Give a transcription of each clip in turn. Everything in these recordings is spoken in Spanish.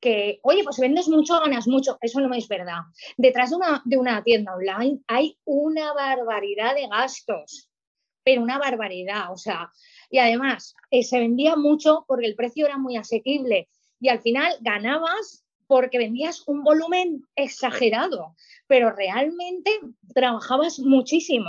que, oye, pues vendes mucho, ganas mucho. Eso no es verdad. Detrás de una, de una tienda online hay una barbaridad de gastos, pero una barbaridad. O sea, y además eh, se vendía mucho porque el precio era muy asequible y al final ganabas porque vendías un volumen exagerado, pero realmente trabajabas muchísimo.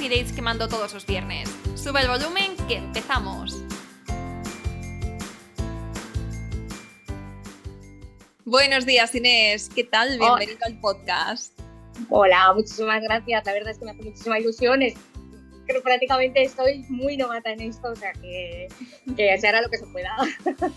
dates que mando todos los viernes. Sube el volumen que empezamos. Buenos días Inés, ¿qué tal? Bienvenido al podcast. Hola, muchísimas gracias. La verdad es que me hace muchísima ilusión. Creo prácticamente estoy muy novata en esto, o sea que, que se hará lo que se pueda.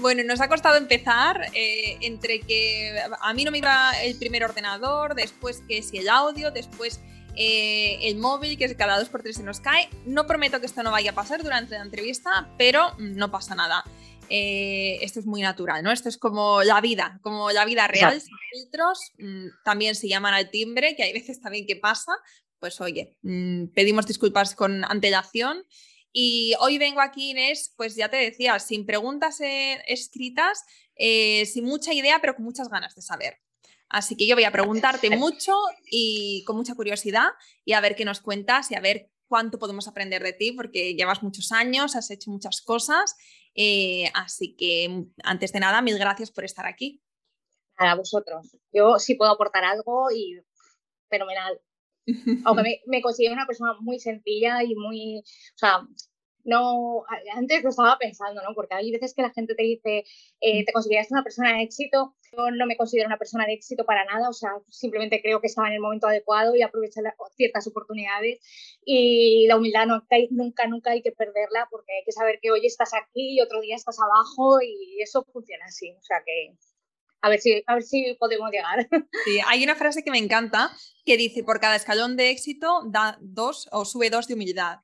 Bueno, nos ha costado empezar eh, entre que a mí no me iba el primer ordenador, después que si el audio, después eh, el móvil, que cada dos por tres se nos cae. No prometo que esto no vaya a pasar durante la entrevista, pero no pasa nada. Eh, esto es muy natural, ¿no? Esto es como la vida, como la vida real, sin filtros. Mm, también se llaman al timbre, que hay veces también que pasa. Pues oye, mm, pedimos disculpas con antelación. Y hoy vengo aquí, Inés, pues ya te decía, sin preguntas eh, escritas, sin mucha idea, pero con muchas ganas de saber. Así que yo voy a preguntarte mucho y con mucha curiosidad y a ver qué nos cuentas y a ver cuánto podemos aprender de ti, porque llevas muchos años, has hecho muchas cosas. Eh, así que antes de nada, mil gracias por estar aquí. A vosotros. Yo sí puedo aportar algo y fenomenal. Aunque me, me, considero una persona muy sencilla y muy, o sea, no, antes lo estaba pensando, ¿no? Porque hay veces que la gente te dice, eh, ¿te consideras una persona de éxito? Yo no me considero una persona de éxito para nada, o sea, simplemente creo que estaba en el momento adecuado y aproveché ciertas oportunidades y la humildad no, nunca, nunca hay que perderla porque hay que saber que hoy estás aquí y otro día estás abajo y eso funciona así, o sea que a ver si, a ver si podemos llegar. Sí, hay una frase que me encanta que dice, por cada escalón de éxito da dos o sube dos de humildad.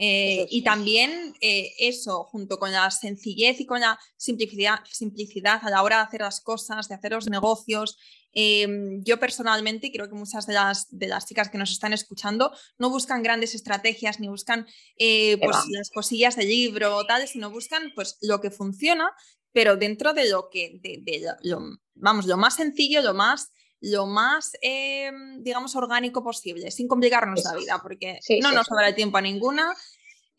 Eh, y también eh, eso, junto con la sencillez y con la simplicidad, simplicidad a la hora de hacer las cosas, de hacer los negocios. Em, yo personalmente, creo que muchas de las, de las chicas que nos están escuchando no buscan grandes estrategias ni buscan eh, pues, las cosillas del libro o tal, sino buscan pues, lo que funciona, pero dentro de lo que, de, vamos, lo más sencillo, lo más lo más, em, digamos, orgánico posible, sin complicarnos la vida, porque no nos sobra el tiempo a ninguna.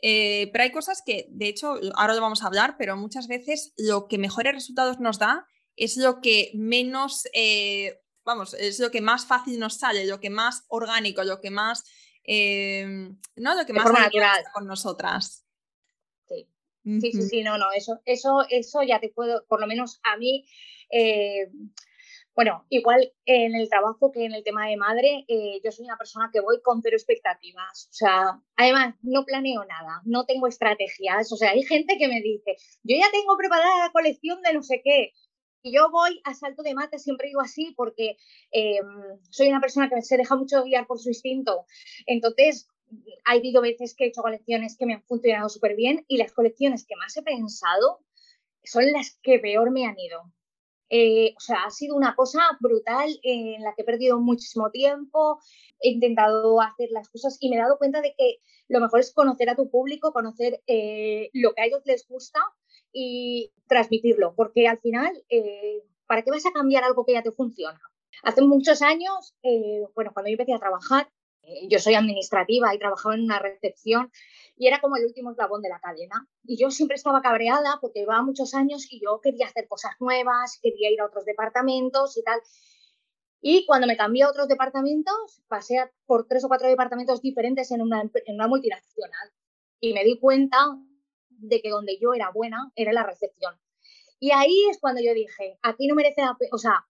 Eh, pero hay cosas que, de hecho, ahora lo vamos a hablar, pero muchas veces lo que mejores resultados nos da es lo que menos, eh, vamos, es lo que más fácil nos sale, lo que más orgánico, lo que más, em, ¿no? Lo que más natural con nosotras. Sí. sí, sí, sí, no, no, eso, eso, eso ya te puedo, por lo menos a mí, eh, bueno, igual en el trabajo que en el tema de madre, eh, yo soy una persona que voy con cero expectativas. O sea, además, no planeo nada, no tengo estrategias. O sea, hay gente que me dice, yo ya tengo preparada la colección de no sé qué. Y yo voy a salto de mate, siempre digo así, porque em, soy una persona que se deja mucho guiar por su instinto. Entonces, ha habido veces que he hecho colecciones que me han funcionado súper bien y las colecciones que más he pensado son las que peor me han ido. Eh, o sea, ha sido una cosa brutal en la que he perdido muchísimo tiempo, he intentado hacer las cosas y me he dado cuenta de que lo mejor es conocer a tu público, conocer eh, lo que a ellos les gusta y transmitirlo, porque al final, eh, ¿para qué vas a cambiar algo que ya te funciona? Hace muchos años, bueno, cuando yo empecé a trabajar, yo soy administrativa y trabajaba en una recepción y era como el último eslabón de la cadena. Y yo siempre estaba cabreada porque llevaba muchos años y yo quería hacer cosas nuevas, quería ir a otros departamentos y tal. Y cuando me cambié a otros departamentos, pasé por tres o cuatro departamentos diferentes en una, en multinacional y me di cuenta de que donde yo era buena era la recepción. Y ahí es cuando yo dije, aquí no merece la o sea,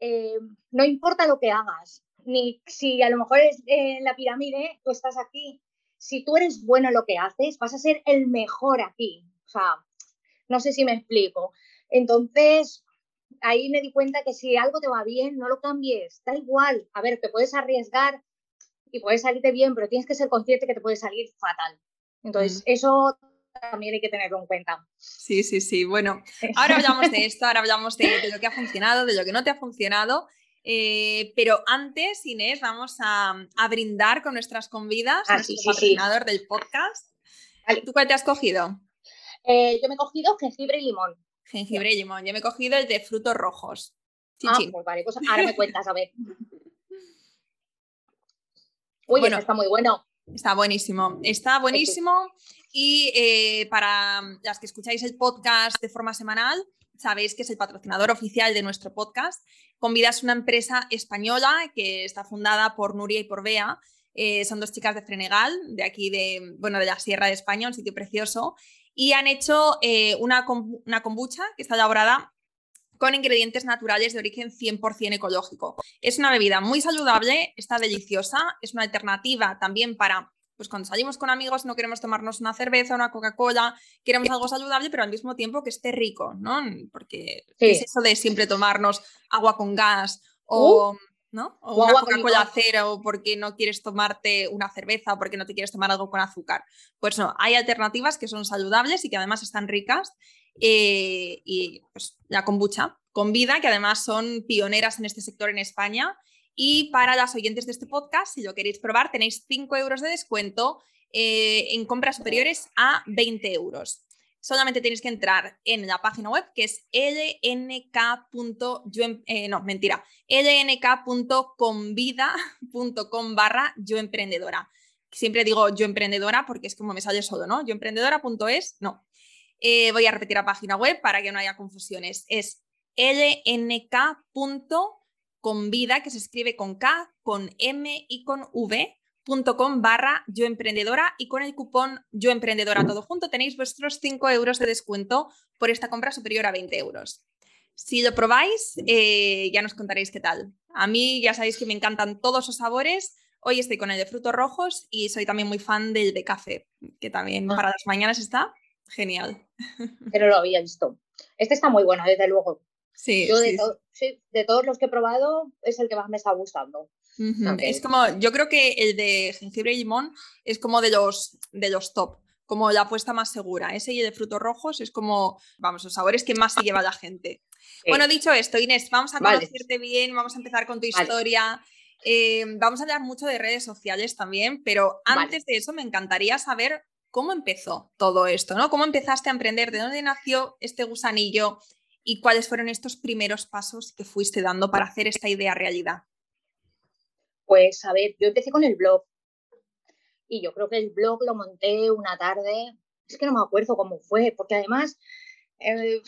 eh, no importa lo que hagas, ni si a lo mejor es en la pirámide, tú estás aquí. Si tú eres bueno en lo que haces, vas a ser el mejor aquí. O sea, no sé si me explico. Entonces, ahí me di cuenta que si algo te va bien, no lo cambies, da igual. A ver, te puedes arriesgar y puedes salirte bien, pero tienes que ser consciente que te puede salir fatal. Entonces, eso también hay que tenerlo en cuenta. Sí, sí, sí. Bueno, ahora hablamos de esto, ahora hablamos de, lo que ha funcionado, de lo que no te ha funcionado. Eh, pero antes, Inés, vamos a, brindar con nuestras convidas, ah, nuestro patrocinador del podcast. ¿Tú cuál te has cogido? Eh, yo me he cogido jengibre y limón. Jengibre y limón. Yo me he cogido el de frutos rojos. Ah, pues vale, pues ahora me cuentas, a ver. Uy, bueno, está muy bueno. Está buenísimo, está buenísimo. Y eh, para las que escucháis el podcast de forma semanal, sabéis que es el patrocinador oficial de nuestro podcast. Convida es una empresa española que está fundada por Nuria y por Bea. Eh, son dos chicas de Frenegal, de aquí de, bueno, de la Sierra de España, un sitio precioso. Y han hecho eh, una, una kombucha que está elaborada con ingredientes naturales de origen 100% ecológico. Es una bebida muy saludable, está deliciosa, es una alternativa también para pues cuando salimos con amigos no queremos tomarnos una cerveza, una Coca-Cola, queremos algo saludable, pero al mismo tiempo que esté rico, ¿no? Porque es eso de siempre tomarnos agua con gas o, uh. ¿no? o una Coca-Cola cero porque no quieres tomarte una cerveza o porque no te quieres tomar algo con azúcar. Pues no, hay alternativas que son saludables y que además están ricas eh, y pues la kombucha con vida, que además son pioneras en este sector en España. Y para las oyentes de este podcast, si lo queréis probar, tenéis 5 euros de descuento eh, en compras superiores a 20 euros. Solamente tenéis que entrar en la página web que es lnk. Eh, no, mentira, lnk.convida.com barra yo emprendedora. Siempre digo yo emprendedora porque es como me sale solo, ¿no? Yo emprendedora.es, no. Eh, voy a repetir la página web para que no haya confusiones. Es lnk.convida, que se escribe con K, con M y con V, barra yo emprendedora y con el cupón yo emprendedora todo junto tenéis vuestros 5 euros de descuento por esta compra superior a 20 euros. Si lo probáis, eh, ya nos contaréis qué tal. A mí ya sabéis que me encantan todos los sabores. Hoy estoy con el de frutos rojos y soy también muy fan del de café, que también ah. para las mañanas está Genial. Pero lo había visto. Este está muy bueno, desde luego. Sí, yo de, de todos los que he probado es el que más me está gustando. Es como, yo creo que el de jengibre y limón es como de los, de los top, como la apuesta más segura. Ese y el de frutos rojos es como, vamos, los sabores que más se lleva la gente. Bueno, dicho esto, Inés, vamos a conocerte bien, vamos a empezar con tu historia. Eh, vamos a hablar mucho de redes sociales también, pero antes de eso me encantaría saber ¿Cómo empezó todo esto? ¿no? ¿Cómo empezaste a emprender? ¿De dónde nació este gusanillo? ¿Y cuáles fueron estos primeros pasos que fuiste dando para hacer esta idea realidad? Pues a ver, yo empecé con el blog y yo creo que el blog lo monté una tarde, es que no me acuerdo cómo fue, porque además eh,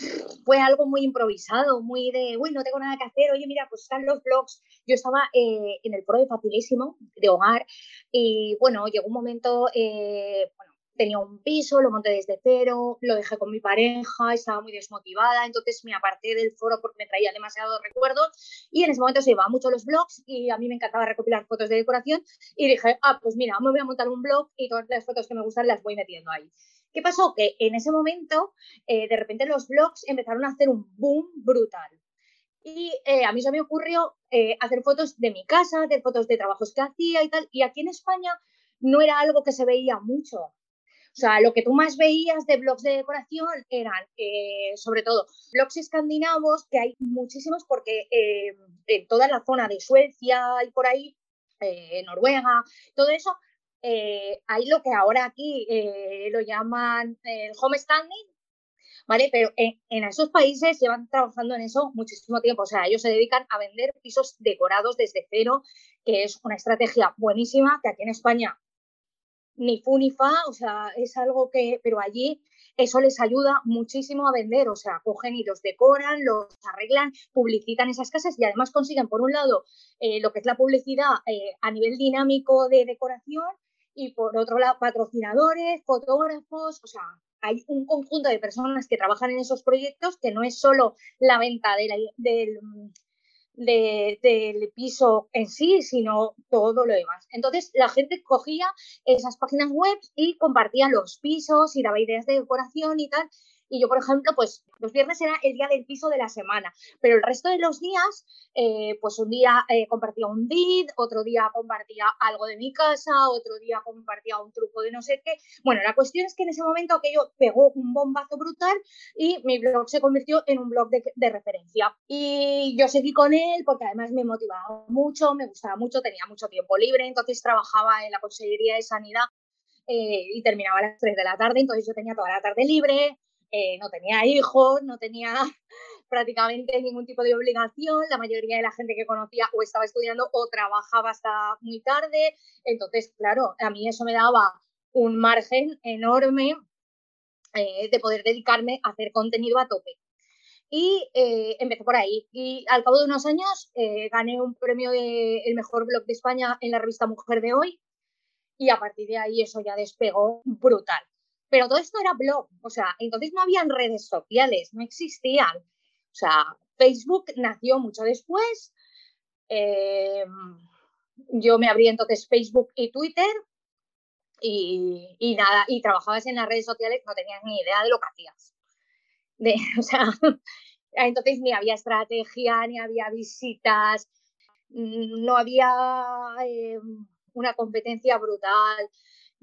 fue algo muy improvisado, muy de, uy, no tengo nada que hacer, oye, mira, pues están los blogs. Yo estaba eh, en el pro de Facilísimo, de hogar, y bueno, llegó un momento, eh, tenía un piso, lo monté desde cero, lo dejé con mi pareja, estaba muy desmotivada, entonces me aparté del foro porque me traía demasiados recuerdos y en ese momento se llevaba mucho los blogs y a mí me encantaba recopilar fotos de decoración y dije, ah, pues mira, me voy a montar un blog y todas las fotos que me gustan las voy metiendo ahí. ¿Qué pasó? Que en ese momento, eh, de repente los blogs empezaron a hacer un boom brutal. Y eh, a mí se me ocurrió eh, hacer fotos de mi casa, hacer fotos de trabajos que hacía y tal. Y aquí en España no era algo que se veía mucho. O sea, lo que tú más veías de blogs de decoración eran, eh, sobre todo, blogs escandinavos, que hay muchísimos porque eh, en toda la zona de Suecia y por ahí, eh, Noruega, todo eso, hay lo que ahora aquí lo llaman el homestanding, ¿vale? Pero en, en, esos países llevan trabajando en eso muchísimo tiempo. O sea, ellos se dedican a vender pisos decorados desde cero, que es una estrategia buenísima, que aquí en España ni fu ni fa, o sea, es algo que, pero allí eso les ayuda muchísimo a vender, o sea, cogen y los decoran, los arreglan, publicitan esas casas y además consiguen, por un lado, eh, lo que es la publicidad eh, a nivel dinámico de decoración y por otro lado, patrocinadores, fotógrafos, o sea, hay un conjunto de personas que trabajan en esos proyectos que no es solo la venta del, del piso en sí, sino todo lo demás. Entonces la gente cogía esas páginas web y compartía los pisos y daba ideas de decoración y tal. Y yo, por ejemplo, pues los viernes era el día del piso de la semana, pero el resto de los días, eh, pues un día eh, compartía un did, otro día compartía algo de mi casa, otro día compartía un truco de no sé qué. Bueno, la cuestión es que en ese momento aquello pegó un bombazo brutal y mi blog se convirtió en un blog de, de referencia. Y yo seguí con él porque además me motivaba mucho, me gustaba mucho, tenía mucho tiempo libre, entonces trabajaba en la Consejería de Sanidad eh, y terminaba a las 3 de la tarde, entonces yo tenía toda la tarde libre, eh, no tenía hijos, no tenía prácticamente ningún tipo de obligación, la mayoría de la gente que conocía o estaba estudiando o trabajaba hasta muy tarde, entonces, claro, a mí eso me daba un margen enorme eh, de poder dedicarme a hacer contenido a tope. Y eh, empecé por ahí. Y al cabo de unos años gané un premio de el mejor blog de España en la revista Mujer de Hoy. Y a partir de ahí eso ya despegó brutal. Pero todo esto era blog, o sea, entonces no habían redes sociales, no existían. O sea, Facebook nació mucho después. Em, yo me abrí entonces Facebook y Twitter y, nada, y trabajabas en las redes sociales, no tenías ni idea de lo que hacías. O sea, entonces ni había estrategia, ni había visitas, no había em, una competencia brutal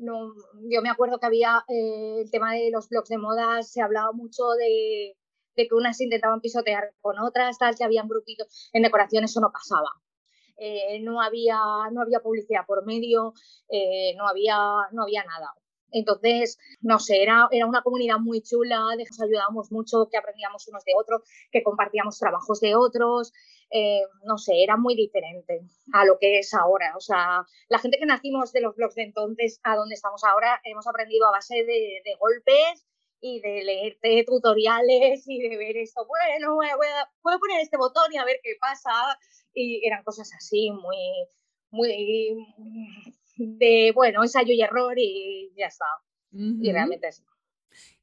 no, yo me acuerdo que había eh, el tema de los blogs de moda, se hablaba mucho de, que unas intentaban pisotear con otras, tal, que habían grupitos. En decoración eso no pasaba. Eh, no, había, no había publicidad por medio, eh, no, había, no había nada. Entonces, no sé, era, era una comunidad muy chula, de nos ayudábamos mucho, que aprendíamos unos de otros, que compartíamos trabajos de otros, eh, no sé, era muy diferente a lo que es ahora. O sea, la gente que nacimos de los blogs de entonces a donde estamos ahora, hemos aprendido a base de, golpes y de leerte tutoriales y de ver esto, bueno, voy a, voy a, poner este botón y a ver qué pasa. Y eran cosas así, muy, muy de, bueno, ensayo y error y ya está. Y realmente es.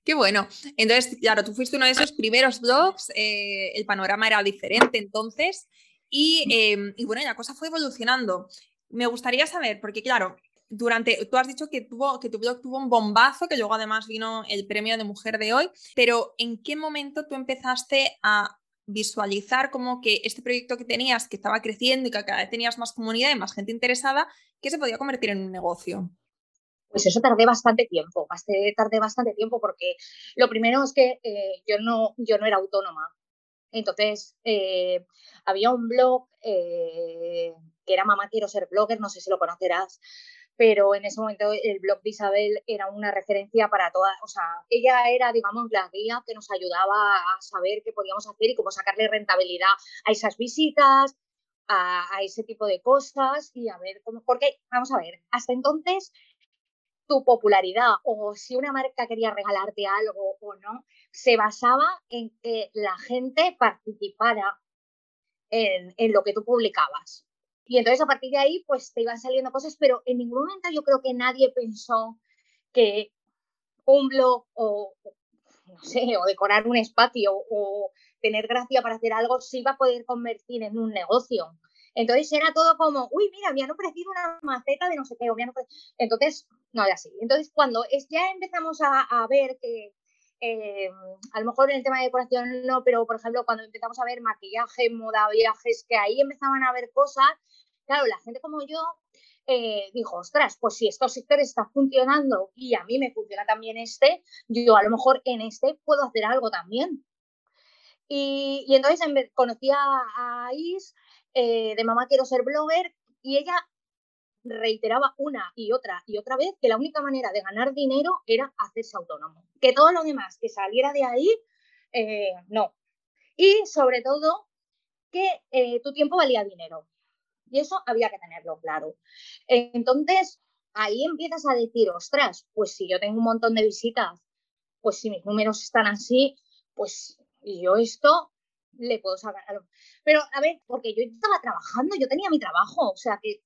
Qué bueno. Entonces, claro, tú fuiste uno de esos primeros blogs, eh, el panorama era diferente entonces em, y, bueno, la cosa fue evolucionando. Me gustaría saber, porque claro, durante, tú has dicho que, tuvo, que tu blog tuvo un bombazo, que luego además vino el premio de mujer de hoy, pero ¿en qué momento tú empezaste a visualizar como que este proyecto que tenías, que estaba creciendo y que cada vez tenías más comunidad y más gente interesada, que se podía convertir en un negocio? Pues eso tardé bastante tiempo, tardé bastante tiempo porque lo primero es que eh, yo, no, yo no era autónoma. Entonces, eh, había un blog eh, que era Mamá Quiero Ser Blogger, no sé si lo conocerás, pero en ese momento el blog de Isabel era una referencia para todas, o sea, ella era, digamos, la guía que nos ayudaba a saber qué podíamos hacer y cómo sacarle rentabilidad a esas visitas, a, ese tipo de cosas y a ver cómo, porque, vamos a ver, hasta entonces tu popularidad o si una marca quería regalarte algo o no, se basaba en que la gente participara en, en, lo que tú publicabas. Y entonces a partir de ahí, pues te iban saliendo cosas, pero en ningún momento yo creo que nadie pensó que un blog o, no sé, o decorar un espacio o tener gracia para hacer algo se iba a poder convertir en un negocio. Entonces era todo como, uy, mira, me han ofrecido una maceta de no sé qué, o me han Entonces, no era así. Entonces, cuando es, ya empezamos a, ver que, eh, a lo mejor en el tema de decoración no, pero por ejemplo, cuando empezamos a ver maquillaje, moda, viajes, que ahí empezaban a ver cosas, claro, la gente como yo eh, dijo, ostras, pues si estos sectores están funcionando y a mí me funciona también este, yo a lo mejor en este puedo hacer algo también. Y, entonces conocí a Is, eh, de mamá quiero ser blogger y ella reiteraba una y otra y otra vez que la única manera de ganar dinero era hacerse autónomo. Que todo lo demás que saliera de ahí, eh, no. Y sobre todo que eh, tu tiempo valía dinero. Y eso había que tenerlo claro. Entonces, ahí empiezas a decir, ostras, pues si yo tengo un montón de visitas, pues si mis números están así, pues yo esto le puedo sacar. Pero a ver, porque yo estaba trabajando, yo tenía mi trabajo, o sea que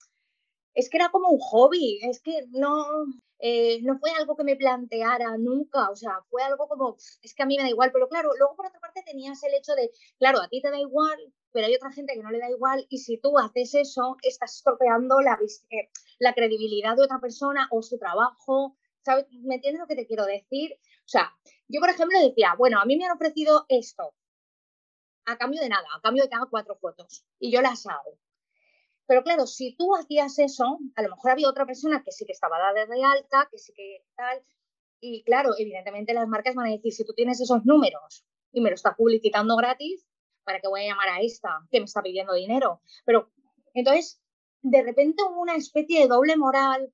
es que era como un hobby, es que no, eh, no fue algo que me planteara nunca, o sea, fue algo como, es que a mí me da igual, pero claro, luego por otra parte tenías el hecho de, claro, a ti te da igual, pero hay otra gente que no le da igual y si tú haces eso, estás estropeando la, eh, la credibilidad de otra persona o su trabajo, ¿sabes? ¿Me entiendes lo que te quiero decir? O sea, yo por ejemplo decía, bueno, a mí me han ofrecido esto, a cambio de nada, a cambio de que haga cuatro fotos y yo las hago. Pero claro, si tú hacías eso, a lo mejor había otra persona que sí que estaba dada de alta, que sí que tal. Y claro, evidentemente las marcas van a decir, si tú tienes esos números y me lo estás publicitando gratis, ¿para qué voy a llamar a esta que me está pidiendo dinero? Pero entonces, de repente hubo una especie de doble moral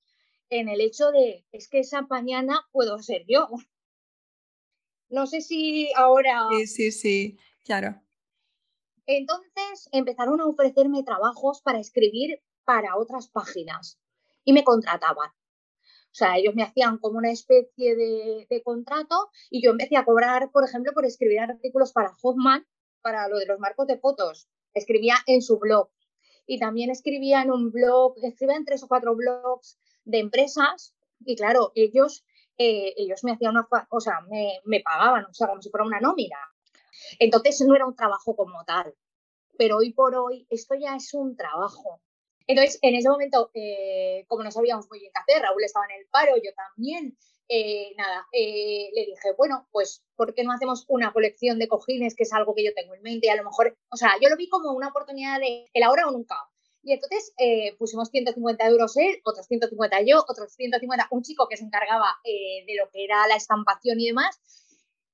en el hecho de, es que esa mañana puedo ser yo. No sé si ahora... Sí, sí, sí, claro. Entonces empezaron a ofrecerme trabajos para escribir para otras páginas y me contrataban. O sea, ellos me hacían como una especie de, contrato y yo empecé a cobrar, por ejemplo, por escribir artículos para Hoffman, para lo de los marcos de fotos. Escribía en su blog y también escribía en un blog, escribía en tres o cuatro blogs de empresas y claro, ellos, eh, ellos me hacían una, o sea, me, me pagaban, o sea, como si fuera una nómina. Entonces no era un trabajo como tal, pero hoy por hoy esto ya es un trabajo. Entonces, en ese momento, eh, como no sabíamos muy bien qué hacer, Raúl estaba en el paro, yo también, eh, nada, eh, le dije, bueno, pues, ¿por qué no hacemos una colección de cojines, que es algo que yo tengo en mente? Y a lo mejor, o sea, yo lo vi como una oportunidad de el ahora o nunca. Y entonces pusimos 150 euros él, otros 150 yo, otros 150 un chico que se encargaba de lo que era la estampación y demás.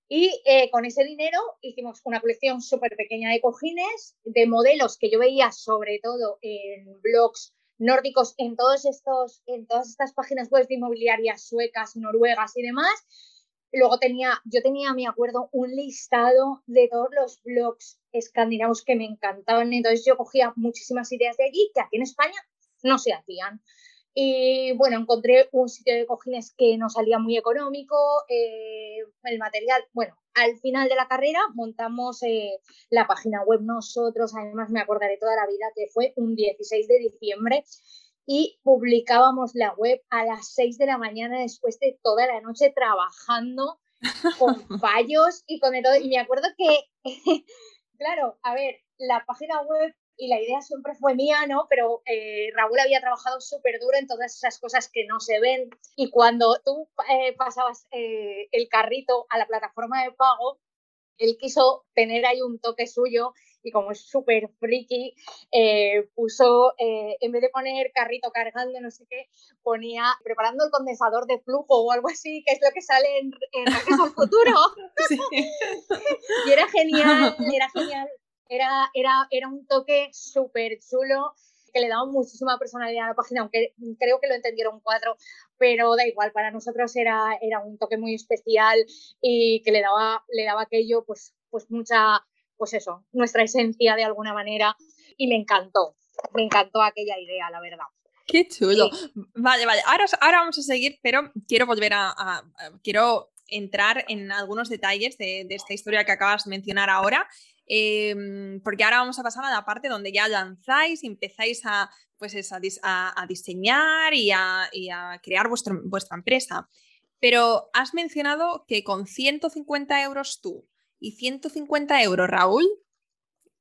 Y eh, con ese dinero hicimos una colección súper pequeña de cojines, de modelos que yo veía sobre todo en blogs nórdicos, en, todos estos, en todas estas páginas web de inmobiliarias suecas, noruegas y demás. Luego tenía, yo tenía, me acuerdo, un listado de todos los blogs escandinavos que me encantaban. Entonces yo cogía muchísimas ideas de allí que aquí en España no se hacían. Y bueno, encontré un sitio de cojines que no salía muy económico, eh, el material, bueno, al final de la carrera montamos eh, la página web nosotros, además me acordaré toda la vida que fue un 16 de diciembre y publicábamos la web a las 6 de la mañana después de toda la noche trabajando con fallos y con todo. Y me acuerdo que, claro, a ver, la página web y la idea siempre fue mía, ¿no? Pero eh, Raúl había trabajado súper duro en todas esas cosas que no se ven y cuando tú eh, pasabas eh, el carrito a la plataforma de pago, él quiso tener ahí un toque suyo y como es súper friki, puso, en vez de poner carrito cargando, no sé qué, ponía preparando el condensador de flujo o algo así, que es lo que sale en, en al Futuro. y era genial, era genial era, era, era un toque súper chulo que le daba muchísima personalidad a la página, aunque creo que lo entendieron cuatro, pero da igual, para nosotros era, era un toque muy especial y que le daba, le daba aquello, pues, pues mucha, pues eso, nuestra esencia de alguna manera y me encantó, me encantó aquella idea, la verdad. Qué chulo. Vale, vale. Ahora, ahora vamos a seguir, pero quiero volver a, quiero entrar en algunos detalles de, de, esta historia que acabas de mencionar ahora Em, porque ahora vamos a pasar a la parte donde ya lanzáis y empezáis a, pues a, diseñar y a, crear vuestra empresa. Pero has mencionado que con 150 euros tú y 150 euros Raúl,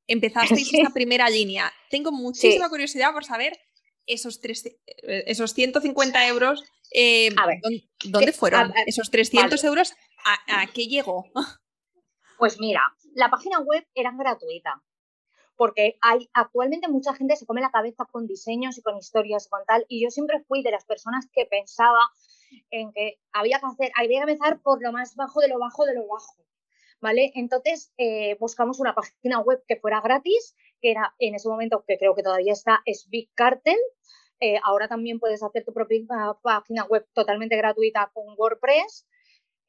empezasteis esta primera línea. Tengo muchísima curiosidad por saber esos, tres, eh, esos 150 euros, em, ¿dónde, fueron? esos 300 euros, ¿a qué llegó? Pues mira, la página web era gratuita, porque hay actualmente mucha gente se come la cabeza con diseños y con historias y con tal, y yo siempre fui de las personas que pensaba en que había que hacer, había que empezar por lo más bajo de lo bajo de lo bajo. ¿Vale? Entonces eh, buscamos una página web que fuera gratis, que era en ese momento, que creo que todavía está, es Big Cartel. Eh, ahora también puedes hacer tu propia página web totalmente gratuita con WordPress.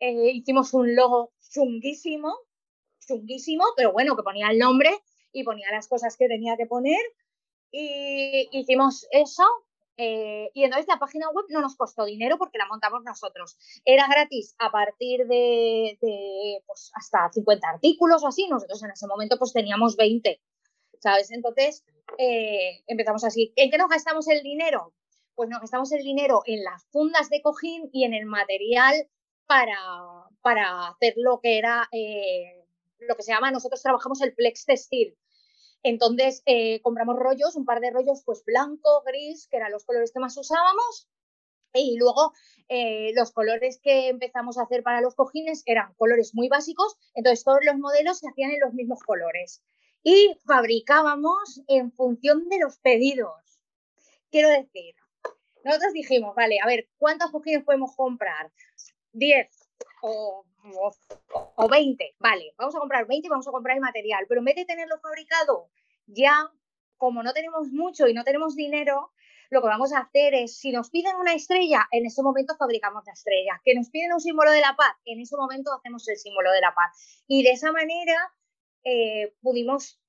Eh, hicimos un logo chunguísimo, chunguísimo, pero bueno, que ponía el nombre y ponía las cosas que tenía que poner. Y hicimos eso Eh, y entonces la página web no nos costó dinero porque la montamos nosotros. Era gratis a partir de, pues, hasta 50 artículos o así. Nosotros en ese momento pues teníamos 20, ¿sabes? Entonces eh, empezamos así. ¿En qué nos gastamos el dinero? Pues nos gastamos el dinero en las fundas de cojín y en el material para, para hacer lo que era, eh, lo que se llama, nosotros trabajamos el flex textil, entonces eh, compramos rollos, un par de rollos, pues blanco, gris, que eran los colores que más usábamos. Y luego eh, los colores que empezamos a hacer para los cojines eran colores muy básicos, entonces todos los modelos se hacían en los mismos colores. Y fabricábamos en función de los pedidos. Quiero decir, nosotros dijimos, vale, a ver, ¿cuántos cojines podemos comprar? 10 o o, 20, vale, vamos a comprar 20 y vamos a comprar el material, pero en vez de tenerlo fabricado ya, como no tenemos mucho y no tenemos dinero, lo que vamos a hacer es, si nos piden una estrella, en ese momento fabricamos la estrella. Que nos piden un símbolo de la paz, en ese momento hacemos el símbolo de la paz. Y de esa manera eh, pudimos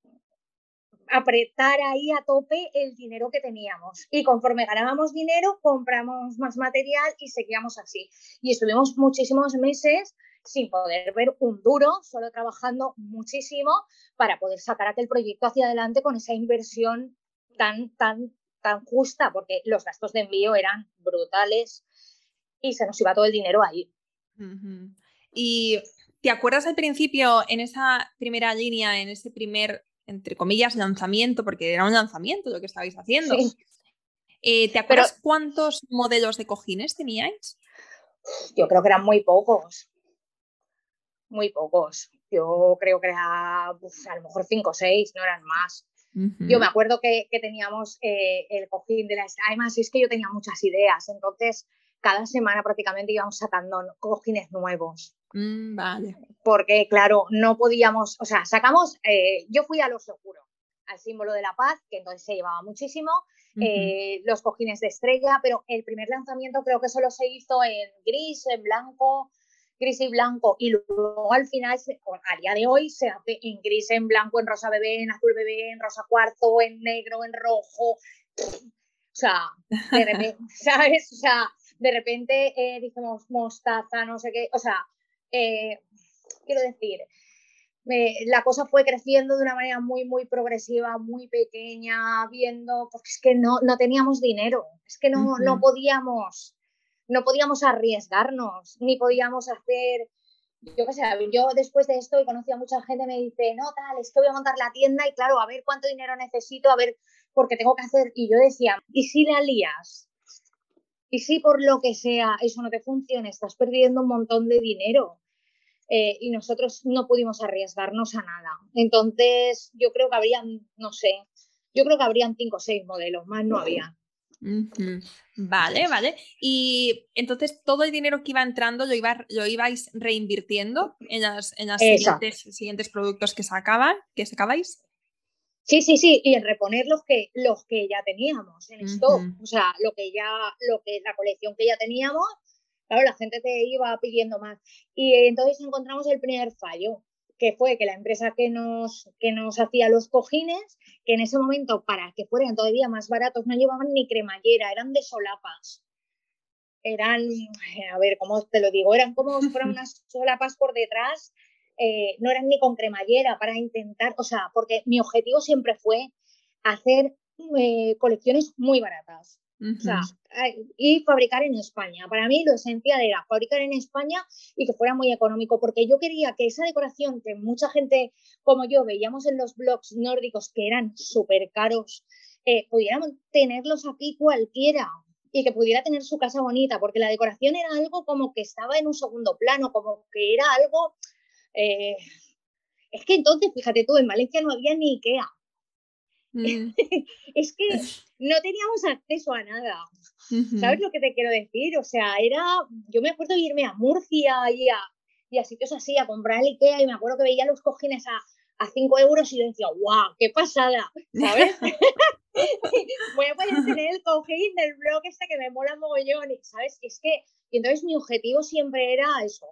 apretar ahí a tope el dinero que teníamos. Y conforme ganábamos dinero, compramos más material y seguíamos así. Y estuvimos muchísimos meses sin poder ver un duro, solo trabajando muchísimo para poder sacar aquel proyecto hacia adelante con esa inversión tan, tan, tan justa, porque los gastos de envío eran brutales y se nos iba todo el dinero ahí. Y ¿te acuerdas al principio, en esa primera línea, en ese primer, entre comillas, lanzamiento, porque era un lanzamiento lo que estabais haciendo? Eh, ¿Te acuerdas cuántos modelos de cojines teníais? Yo creo que eran muy pocos muy pocos. Yo creo que era pues, a lo mejor cinco o seis, no eran más. Yo me acuerdo que, teníamos eh, el cojín de las... Además, es que yo tenía muchas ideas, entonces cada semana prácticamente íbamos sacando cojines nuevos. Mm, vale. Porque, claro, no podíamos, o sea, sacamos, eh, yo fui a lo seguro, al símbolo de la paz, que entonces se llevaba muchísimo, eh, los cojines de estrella, pero el primer lanzamiento creo que solo se hizo en gris, en blanco, gris y blanco y luego al final, a día de hoy, se hace en gris, en blanco, en rosa bebé, en azul bebé, en rosa cuarzo, en negro, en rojo. O sea, de repente, ¿sabes? O sea, de repente eh, dijimos mostaza, no sé qué, o sea, eh, quiero decir, la cosa fue creciendo de una manera muy, muy progresiva, muy pequeña, viendo, porque es que no, no teníamos dinero, es que no, no podíamos no podíamos arriesgarnos, ni podíamos hacer, yo qué sé, yo después de esto y conocí a mucha gente, me dice, no, tal, es que voy a montar la tienda y claro, a ver cuánto dinero necesito, a ver, porque tengo que hacer, y yo decía, ¿y si la lías? ¿Y si por lo que sea eso no te funciona? Estás perdiendo un montón de dinero. Eh, y nosotros no pudimos arriesgarnos a nada. Entonces, yo creo que habrían, no sé, yo creo que habrían cinco o seis modelos, más no había. Vale, vale. Y entonces todo el dinero que iba entrando lo, iba, lo ibais reinvirtiendo en los siguientes, productos que sacaban, que sacabais. Sí, sí, sí, y en reponer los que, los que ya teníamos en stock, o sea, lo que ya, lo que, la colección que ya teníamos, claro, la gente te iba pidiendo más. Y entonces encontramos el primer fallo, que fue que la empresa que nos, que nos hacía los cojines, que en ese momento, para que fueran todavía más baratos, no llevaban ni cremallera, eran de solapas. Eran, a ver, ¿cómo te lo digo? Eran como si fueran unas solapas por detrás, eh, no eran ni con cremallera para intentar, o sea, porque mi objetivo siempre fue hacer eh, colecciones muy baratas y fabricar en España. Para mí lo esencial era fabricar en España y que fuera muy económico, porque yo quería que esa decoración que mucha gente como yo veíamos en los blogs nórdicos que eran súper caros, eh, pudiéramos tenerlos aquí cualquiera y que pudiera tener su casa bonita, porque la decoración era algo como que estaba en un segundo plano, como que era algo... Eh, es que entonces, fíjate tú, en Valencia no había ni Ikea. Mm. es que no teníamos acceso a nada. ¿Sabes lo que te quiero decir? O sea, era, yo me acuerdo de irme a Murcia y a, y a sitios así a comprar el Ikea y me acuerdo que veía los cojines a, a 5 euros y yo decía, ¡guau! ¡Qué pasada! ¿Sabes? Voy a poder tener el cojín del blog este que me mola mogollón, ¿sabes? Es que, y entonces mi objetivo siempre era eso.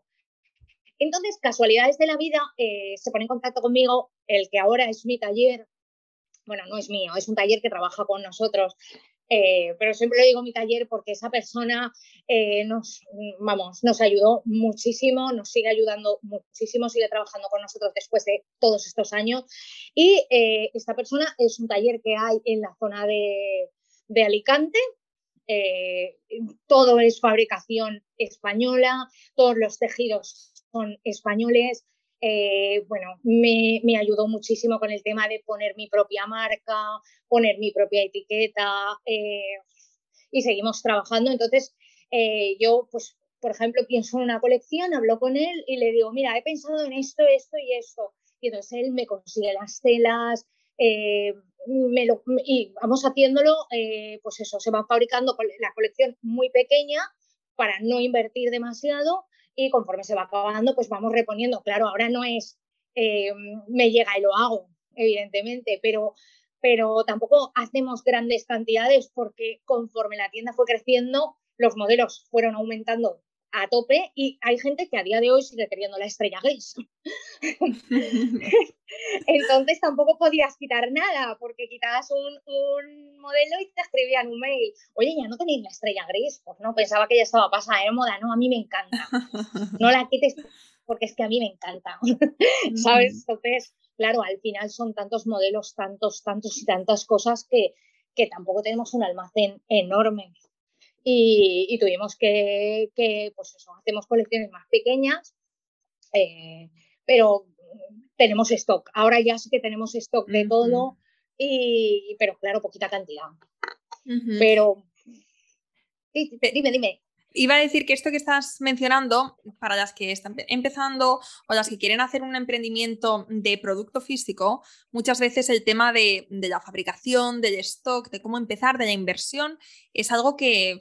Entonces, casualidades de la vida, eh, se pone en contacto conmigo el que ahora es mi taller, bueno, no es mío, es un taller que trabaja con nosotros, Eh, pero siempre lo digo mi taller porque esa persona eh, nos, vamos, nos ayudó muchísimo, nos sigue ayudando muchísimo, sigue trabajando con nosotros después de todos estos años. Y eh, esta persona es un taller que hay en la zona de Alicante. todo es fabricación española, todos los tejidos son españoles, eh, bueno, me, ayudó muchísimo con el tema de poner mi propia marca, poner mi propia etiqueta eh, y seguimos trabajando. Entonces, eh, yo, pues, por ejemplo, pienso en una colección, hablo con él y le digo, mira, he pensado en esto, esto y esto. Y entonces él me consigue las telas, me lo, y vamos haciéndolo, pues eso, se va fabricando la colección muy pequeña para no invertir demasiado y conforme se va acabando, pues vamos reponiendo. Claro, ahora no es eh, me llega y lo hago, evidentemente, pero, pero tampoco hacemos grandes cantidades porque conforme la tienda fue creciendo, los modelos fueron aumentando a tope y hay gente que a día de hoy sigue queriendo la estrella gris. Entonces tampoco podías quitar nada porque quitabas un, un, modelo y te escribían un mail. Oye, ya no tenéis la estrella gris. Pues no, pensaba que ya estaba pasada de moda. No, a mí me encanta. No la quites porque es que a mí me encanta. ¿Sabes? Entonces, claro, al final son tantos modelos, tantos, tantos y tantas cosas que, que tampoco tenemos un almacén enorme y, tuvimos que, pues eso, hacemos colecciones más pequeñas, eh, pero tenemos stock. Ahora ya sí que tenemos stock de todo, y, pero claro, poquita cantidad. Pero, dime, dime. Iba a decir que esto que estás mencionando, para las que están empezando o las que quieren hacer un emprendimiento de producto físico, muchas veces el tema de, la fabricación, del stock, de cómo empezar, de la inversión, es algo que,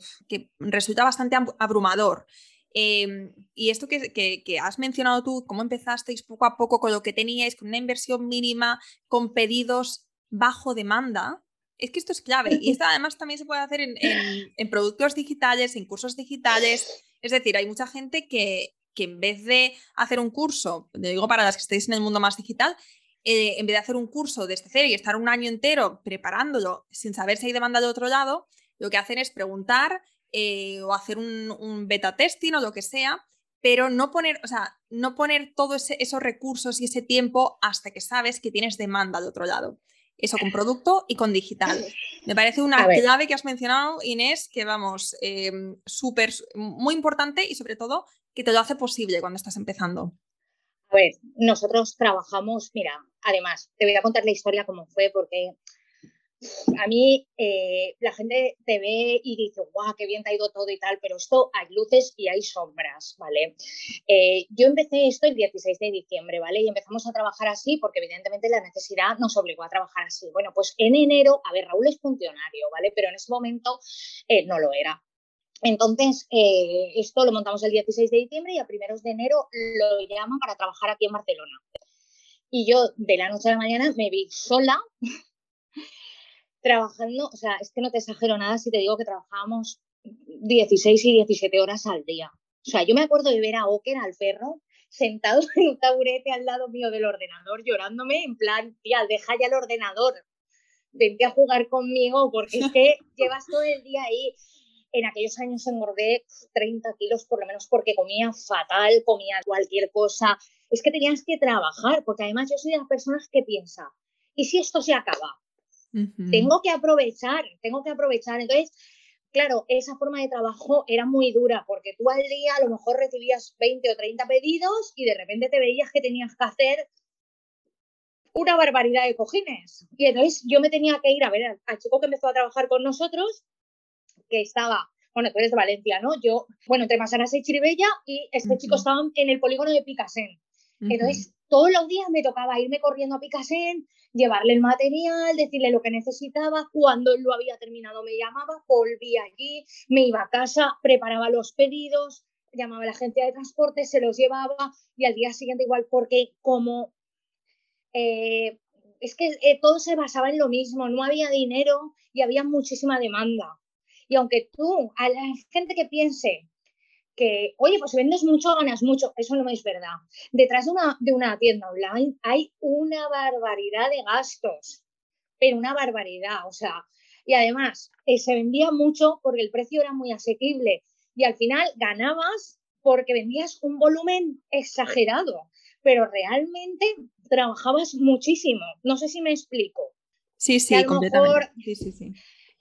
resulta bastante abrumador. Em, y esto que, que, has mencionado tú, cómo empezasteis poco a poco con lo que teníais, con una inversión mínima, con pedidos bajo demanda, es que esto es clave. Y esto además también se puede hacer en, productos digitales, en cursos digitales. Es decir, hay mucha gente que, en vez de hacer un curso, digo para las que estéis en el mundo más digital, eh, en vez de hacer un curso desde cero y estar un año entero preparándolo sin saber si hay demanda de otro lado, lo que hacen es preguntar eh, o hacer un, beta testing o lo que sea, pero no poner, o sea, no poner todos esos recursos y ese tiempo hasta que sabes que tienes demanda de otro lado. Eso con producto y con digital. Me parece una clave que has mencionado, Inés, que vamos, em, súper, muy importante y sobre todo que te lo hace posible cuando estás empezando. A ver, nosotros trabajamos, mira, además, te voy a contar la historia cómo fue, porque a mí eh, la gente te ve y dice, guau, qué bien te ha ido todo y tal, pero esto hay luces y hay sombras, ¿vale? Eh, yo empecé esto el 16 de diciembre, ¿vale? Y empezamos a trabajar así porque evidentemente la necesidad nos obligó a trabajar así. Bueno, pues en enero, a ver, Raúl es funcionario, ¿vale? Pero en ese momento eh, no lo era. Entonces, esto lo montamos el 16 de diciembre y a primeros de enero lo llaman para trabajar aquí en Barcelona. Y yo de la noche a la mañana me vi sola trabajando, o sea, es que no te exagero nada si te digo que trabajábamos 16 y 17 horas al día. O sea, yo me acuerdo de ver a Oker, al perro, sentado en un taburete al lado mío del ordenador, llorándome, en plan, tía, deja ya el ordenador, vente a jugar conmigo, porque es que llevas todo el día ahí. En aquellos años engordé 30 kilos por lo menos porque comía fatal, comía cualquier cosa. Es que tenías que trabajar, porque además yo soy de las personas que piensa, ¿y si esto se acaba? Tengo que aprovechar, tengo que aprovechar. Entonces, claro, esa forma de trabajo era muy dura porque tú al día a lo mejor recibías 20 o 30 pedidos y de repente te veías que tenías que hacer una barbaridad de cojines. Y entonces yo me tenía que ir a ver al chico que empezó a trabajar con nosotros, que estaba, bueno, tú eres de Valencia, ¿no? Yo, bueno, entre Masanas y Chiribella y este chico estaba en el polígono de Picasen. Entonces, todos los días me tocaba irme corriendo a Picasen, llevarle el material, decirle lo que necesitaba, cuando él lo había terminado me llamaba, volvía allí, me iba a casa, preparaba los pedidos, llamaba a la agencia de transporte, se los llevaba y al día siguiente igual, porque como eh, es que eh, todo se basaba en lo mismo, no había dinero y había muchísima demanda. Y aunque tú, a la gente que piense que, oye, pues si vendes mucho, ganas mucho. Eso no es verdad. Detrás de una, de una tienda online hay una barbaridad de gastos, pero una barbaridad. O sea, y además eh, se vendía mucho porque el precio era muy asequible y al final ganabas porque vendías un volumen exagerado, pero realmente trabajabas muchísimo. No sé si me explico. Sí, sí, completamente. sí, sí, sí.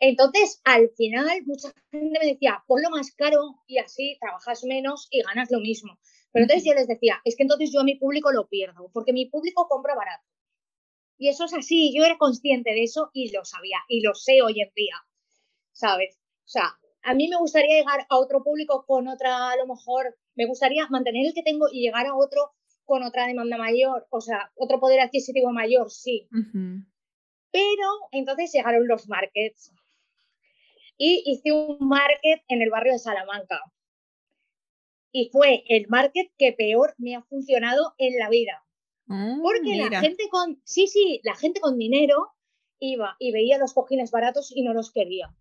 Entonces, al final, mucha gente me decía, ponlo más caro y así trabajas menos y ganas lo mismo. Pero entonces yo les decía, es que entonces yo a mi público lo pierdo, porque mi público compra barato. Y eso es así, yo era consciente de eso y lo sabía, y lo sé hoy en día, ¿sabes? O sea, a mí me gustaría llegar a otro público con otra, a lo mejor, me gustaría mantener el que tengo y llegar a otro con otra demanda mayor, o sea, otro poder adquisitivo mayor, sí. Pero entonces llegaron los markets y hice un market en el barrio de Salamanca. Y fue el market que peor me ha funcionado en la vida. Ah, Porque la gente con, sí, sí, la gente con dinero iba y veía los cojines baratos y no los quería.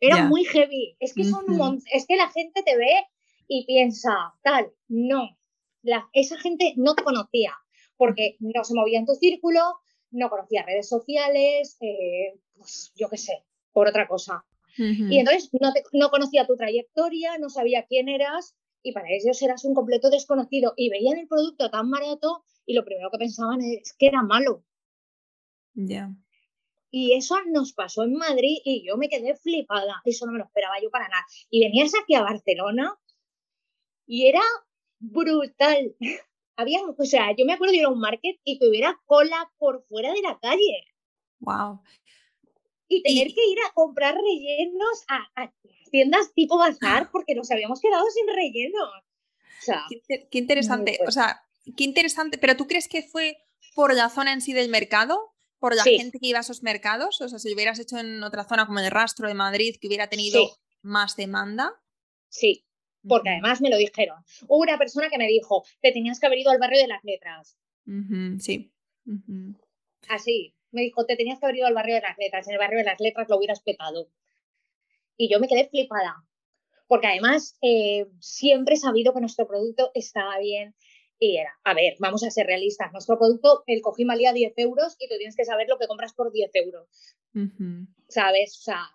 Era muy heavy. Es que, son es que la gente te ve y piensa, tal, no. La, esa gente no te conocía porque no se movía en tu círculo, no conocía redes sociales, eh, pues yo qué sé, por otra cosa. Y entonces no, no conocía tu trayectoria, no sabía quién eras y para ellos eras un completo desconocido y veían el producto tan barato y lo primero que pensaban es que era malo. Ya. Y eso nos pasó en Madrid y yo me quedé flipada. Eso no me lo esperaba yo para nada. Y venías aquí a Barcelona y era brutal. Había, o sea, yo me acuerdo de ir a un market y que hubiera cola por fuera de la calle. Wow. Y tener que ir a comprar rellenos a tiendas tipo bazar porque nos habíamos quedado sin relleno. qué, interesante, o sea, qué interesante, pero ¿tú crees que fue por la zona en sí del mercado? ¿Por la gente que iba a esos mercados? O sea, si hubieras hecho en otra zona como el rastro de Madrid, que hubiera tenido más demanda. Sí, porque además me lo dijeron. Hubo una persona que me dijo, te tenías que haber ido al barrio de las letras. sí. Así, me dijo, te tenías que haber ido al barrio de las letras. En el barrio de las letras lo hubieras petado. Y yo me quedé flipada, porque además eh, siempre he sabido que nuestro producto estaba bien. Y era, a ver, vamos a ser realistas, nuestro producto, el cojín valía 10 euros y tú tienes que saber lo que compras por 10 euros. ¿Sabes? O sea,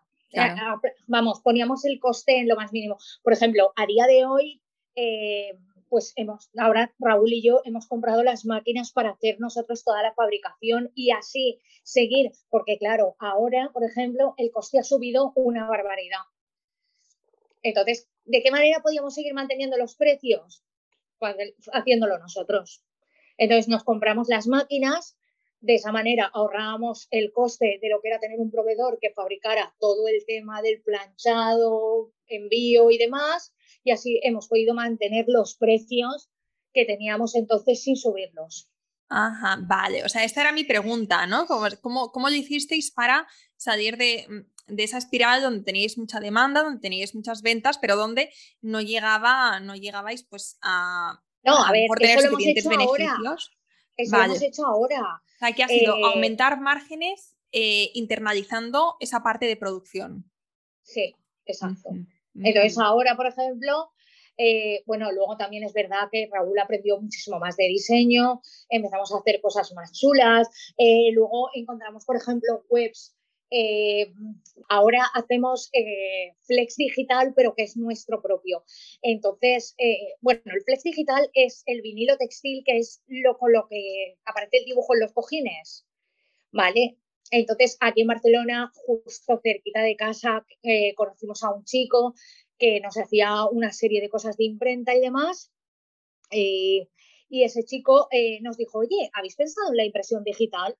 vamos, poníamos el coste en lo más mínimo. Por ejemplo, a día de hoy, eh, pues hemos, ahora Raúl y yo hemos comprado las máquinas para hacer nosotros toda la fabricación y así seguir, porque claro, ahora, por ejemplo, el coste ha subido una barbaridad. Entonces, ¿de qué manera podíamos seguir manteniendo los precios? Pues haciéndolo nosotros. Entonces nos compramos las máquinas, de esa manera ahorrábamos el coste de lo que era tener un proveedor que fabricara todo el tema del planchado, envío y demás, y así hemos podido mantener los precios que teníamos entonces sin subirlos. Ajá, vale. O sea, esta era mi pregunta, ¿no? ¿Cómo, cómo, lo hicisteis para salir de, mm, de, esa espiral donde teníais mucha demanda, donde teníais muchas ventas, pero donde no llegaba, no llegabais pues a, no, a, ver, tener suficientes beneficios? Ahora. Eso lo hemos hecho ahora. O sea, que ha sido eh, aumentar márgenes eh, internalizando esa parte de producción. Sí, exacto. Entonces ahora, por ejemplo, eh, bueno, luego también es verdad que Raúl aprendió muchísimo más de diseño, empezamos a hacer cosas más chulas, eh, luego encontramos, por ejemplo, webs. Eh, ahora hacemos Flex Digital, pero que es nuestro propio. Entonces, bueno, el Flex Digital es el vinilo textil, que es lo con lo que aparece el dibujo en los cojines. ¿Vale? Entonces, aquí en Barcelona, justo cerquita de casa, eh, conocimos a un chico que nos hacía una serie de cosas de imprenta y demás. Eh, y ese chico eh, nos dijo, oye, ¿habéis pensado en la impresión digital?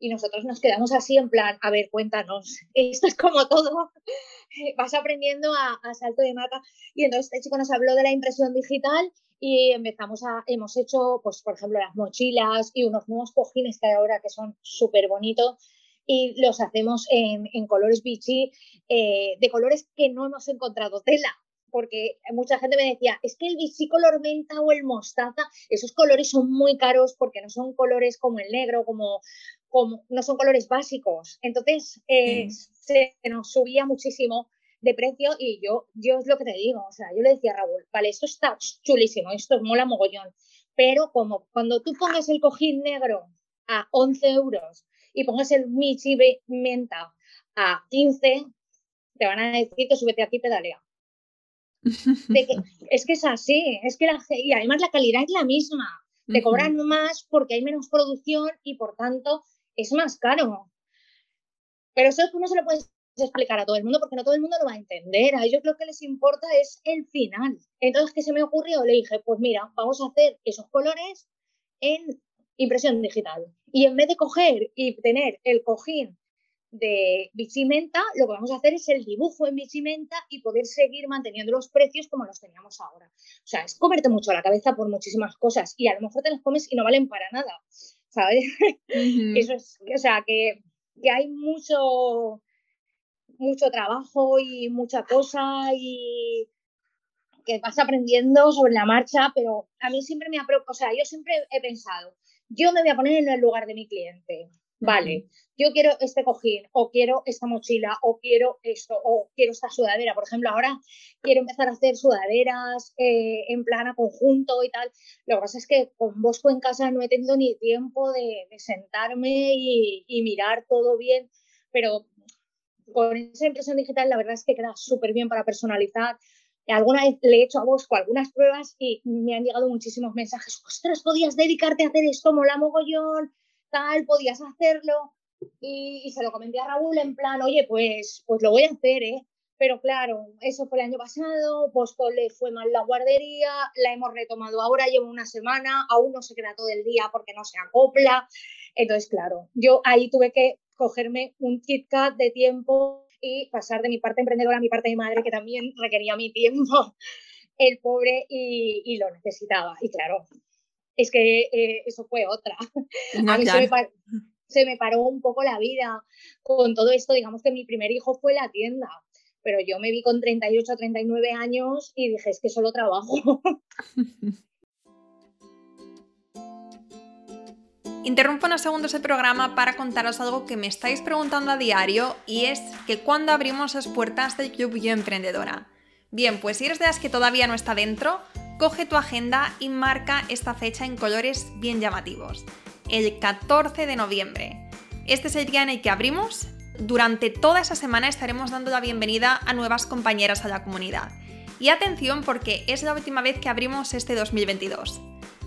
Y nosotros nos quedamos así en plan, a ver, cuéntanos, esto es como todo, vas aprendiendo a, salto de mata. Y entonces este chico nos habló de la impresión digital y empezamos a, hemos hecho, pues por ejemplo, las mochilas y unos nuevos cojines que ahora que son súper bonitos y los hacemos en, colores bichi, eh, de colores que no hemos encontrado tela. Porque mucha gente me decía, es que el bichi color menta o el mostaza, esos colores son muy caros porque no son colores como el negro, como, como no son colores básicos. Entonces eh, se nos subía muchísimo de precio y yo, yo es lo que te digo, o sea, yo le decía a Raúl, vale, esto está chulísimo, esto mola mogollón, pero como cuando tú pongas el cojín negro a 11 euros y pongas el Michi Menta a 15, te van a decir que súbete aquí pedalea. es que es así, es que y además la calidad es la misma. Te cobran más porque hay menos producción y por tanto es más caro. Pero eso no se lo puedes explicar a todo el mundo porque no todo el mundo lo va a entender. A ellos lo que les importa es el final. Entonces, ¿qué se me ocurrió? Le dije, pues mira, vamos a hacer esos colores en impresión digital. Y en vez de coger y tener el cojín de Bichimenta, lo que vamos a hacer es el dibujo en Bichimenta y poder seguir manteniendo los precios como los teníamos ahora. O sea, es comerte mucho la cabeza por muchísimas cosas y a lo mejor te las comes y no valen para nada, ¿sabes? Eso es, o sea, que, que hay mucho, mucho trabajo y mucha cosa y que vas aprendiendo sobre la marcha, pero a mí siempre me ha o sea, yo siempre he pensado, yo me voy a poner en el lugar de mi cliente, vale, yo quiero este cojín, o quiero esta mochila, o quiero esto, o quiero esta sudadera. Por ejemplo, ahora quiero empezar a hacer sudaderas eh, en plan a conjunto y tal. Lo que pasa es que con Bosco en casa no he tenido ni tiempo de, sentarme y, y, mirar todo bien, pero con esa impresión digital la verdad es que queda súper bien para personalizar. Alguna vez le he hecho a Bosco algunas pruebas y me han llegado muchísimos mensajes. Ostras, podías dedicarte a hacer esto, mola mogollón, tal, podías hacerlo. Y, se lo comenté a Raúl en plan, oye, pues, pues lo voy a hacer, ¿eh? Pero claro, eso fue el año pasado, Bosco le fue mal la guardería, la hemos retomado ahora, llevo una semana, aún no se queda todo el día porque no se acopla. Entonces, claro, yo ahí tuve que cogerme un KitKat de tiempo y pasar de mi parte emprendedora a mi parte de madre, que también requería mi tiempo, el pobre, y, lo necesitaba. Y claro, es que eh, eso fue otra. a mí se, me paró un poco la vida con todo esto. Digamos que mi primer hijo fue la tienda, pero yo me vi con 38, 39 años y dije, es que solo trabajo. Interrumpo unos segundos el programa para contaros algo que me estáis preguntando a diario y es que cuando abrimos las puertas del Club Yo Emprendedora. Bien, pues si eres de las que todavía no está dentro, coge tu agenda y marca esta fecha en colores bien llamativos. El 14 de noviembre. Este es el día en el que abrimos. Durante toda esa semana estaremos dando la bienvenida a nuevas compañeras a la comunidad. Y atención porque es la última vez que abrimos este 2022.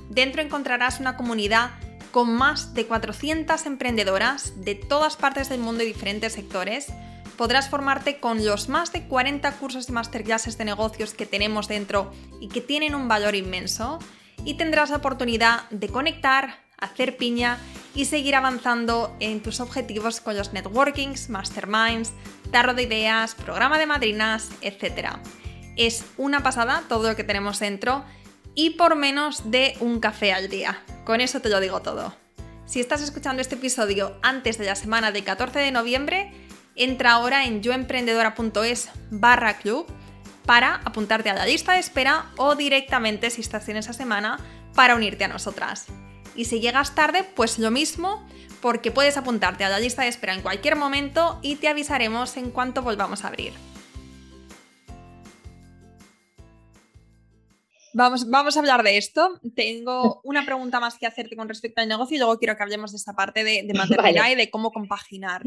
Dentro encontrarás una comunidad con más de 400 emprendedoras de todas partes del mundo y diferentes sectores, podrás formarte con los más de 40 cursos y masterclasses de negocios que tenemos dentro y que tienen un valor inmenso, y tendrás la oportunidad de conectar, hacer piña y seguir avanzando en tus objetivos con los networkings, masterminds, tarro de ideas, programa de madrinas, etc. Es una pasada todo lo que tenemos dentro y por menos de un café al día. Con eso te lo digo todo. Si estás escuchando este episodio antes de la semana del 14 de noviembre, entra ahora en yoemprendedora.es barra club para apuntarte a la lista de espera o directamente si estás en esa semana para unirte a nosotras. Y si llegas tarde, pues lo mismo, porque puedes apuntarte a la lista de espera en cualquier momento y te avisaremos en cuanto volvamos a abrir. Vamos, vamos a hablar de esto. Tengo una pregunta más que hacerte con respecto al negocio y luego quiero que hablemos de esta parte de, de maternidad y de cómo compaginar.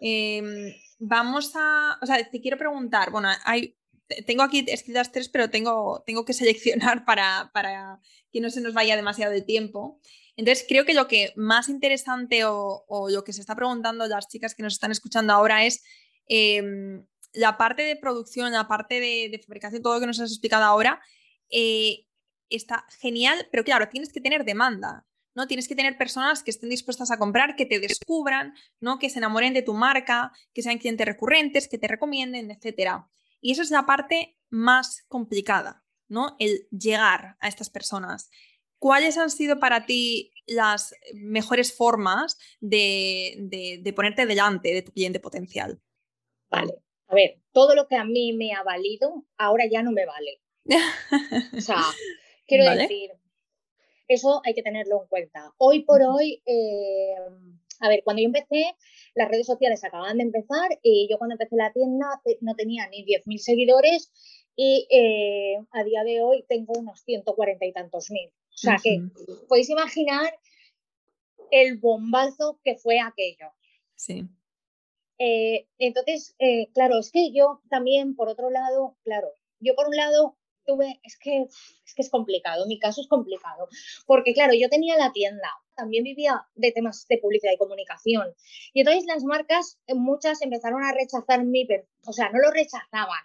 Em, vamos a, o sea, te quiero preguntar, bueno, hay, tengo aquí escritas tres, pero tengo, tengo que seleccionar para, para que no se nos vaya demasiado de tiempo. Entonces, creo que lo que más interesante o, o lo que se está preguntando las chicas que nos están escuchando ahora es em, la parte de producción, la parte de, de fabricación, todo lo que nos has explicado ahora eh, está genial, pero claro, tienes que tener demanda. ¿no? Tienes que tener personas que estén dispuestas a comprar, que te descubran, ¿no? Que se enamoren de tu marca, que sean clientes recurrentes, que te recomienden, etc. Y eso es la parte más complicada, ¿no? El llegar a estas personas. ¿Cuáles han sido para ti las mejores formas de, de ponerte delante de tu cliente potencial? Vale, a ver, todo lo que a mí me ha valido, ahora ya no me vale. O sea, quiero decir, eso hay que tenerlo en cuenta. Hoy por hoy, eh, a ver, cuando yo empecé, las redes sociales acababan de empezar y yo cuando empecé la tienda no tenía ni 10.000 seguidores y eh, a día de hoy tengo unos 140 y tantos mil. O sea que podéis imaginar el bombazo que fue aquello. Sí. Eh, entonces, eh, claro, es que yo también, por otro lado, claro, yo por un lado tuve, es que, es que es complicado, mi caso es complicado, porque claro, yo tenía la tienda, también vivía de temas de publicidad y comunicación, y entonces las marcas, eh, muchas empezaron a rechazar mi, o sea, no lo rechazaban,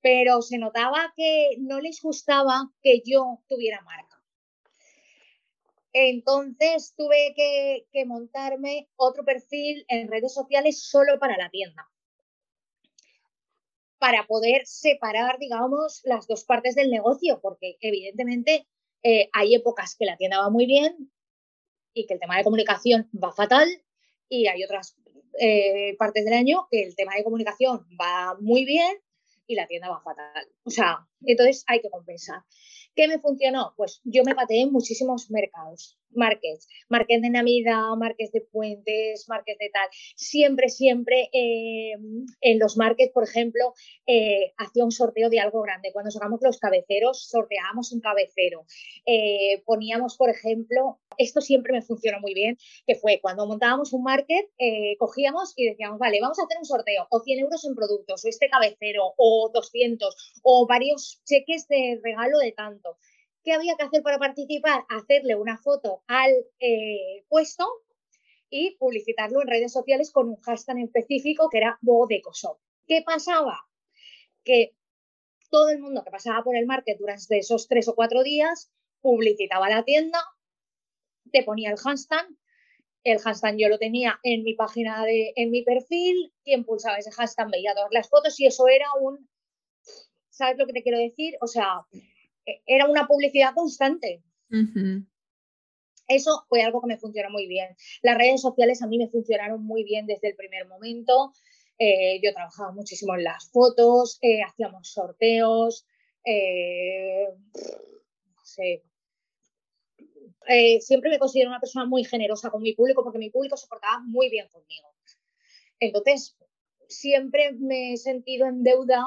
pero se notaba que no les gustaba que yo tuviera marca. Entonces tuve que, que montarme otro perfil en redes sociales solo para la tienda para poder separar, digamos, las dos partes del negocio, porque evidentemente eh, hay épocas que la tienda va muy bien y que el tema de comunicación va fatal y hay otras eh, partes del año que el tema de comunicación va muy bien y la tienda va fatal. O sea, entonces hay que compensar. ¿Qué me funcionó? Pues yo me pateé en muchísimos mercados markets de Navidad, markets de puentes, markets de tal. Siempre, siempre eh, en los markets, por ejemplo, eh, hacía un sorteo de algo grande. Cuando sacamos los cabeceros, sorteábamos un cabecero. Eh, poníamos, por ejemplo, esto siempre me funcionó muy bien, que fue cuando montábamos un market, cogíamos y decíamos, vale, vamos a hacer un sorteo, o 100 euros en productos, o este cabecero, o 200, o varios cheques de regalo de tanto. ¿Qué había que hacer para participar? Hacerle una foto al eh, puesto y publicitarlo en redes sociales con un hashtag específico que era Bodecosop. ¿Qué pasaba? Que todo el mundo que pasaba por el market durante esos tres o cuatro días publicitaba la tienda, te ponía el hashtag, el hashtag yo lo tenía en mi página de, en mi perfil, quien pulsaba ese hashtag veía todas las fotos y eso era un, ¿sabes lo que te quiero decir? O sea, era una publicidad constante. Eso fue algo que me funcionó muy bien. Las redes sociales a mí me funcionaron muy bien desde el primer momento. Eh, yo trabajaba muchísimo en las fotos, eh, hacíamos sorteos, eh, siempre me considero una persona muy generosa con mi público porque mi público se portaba muy bien conmigo. Entonces, siempre me he sentido en deuda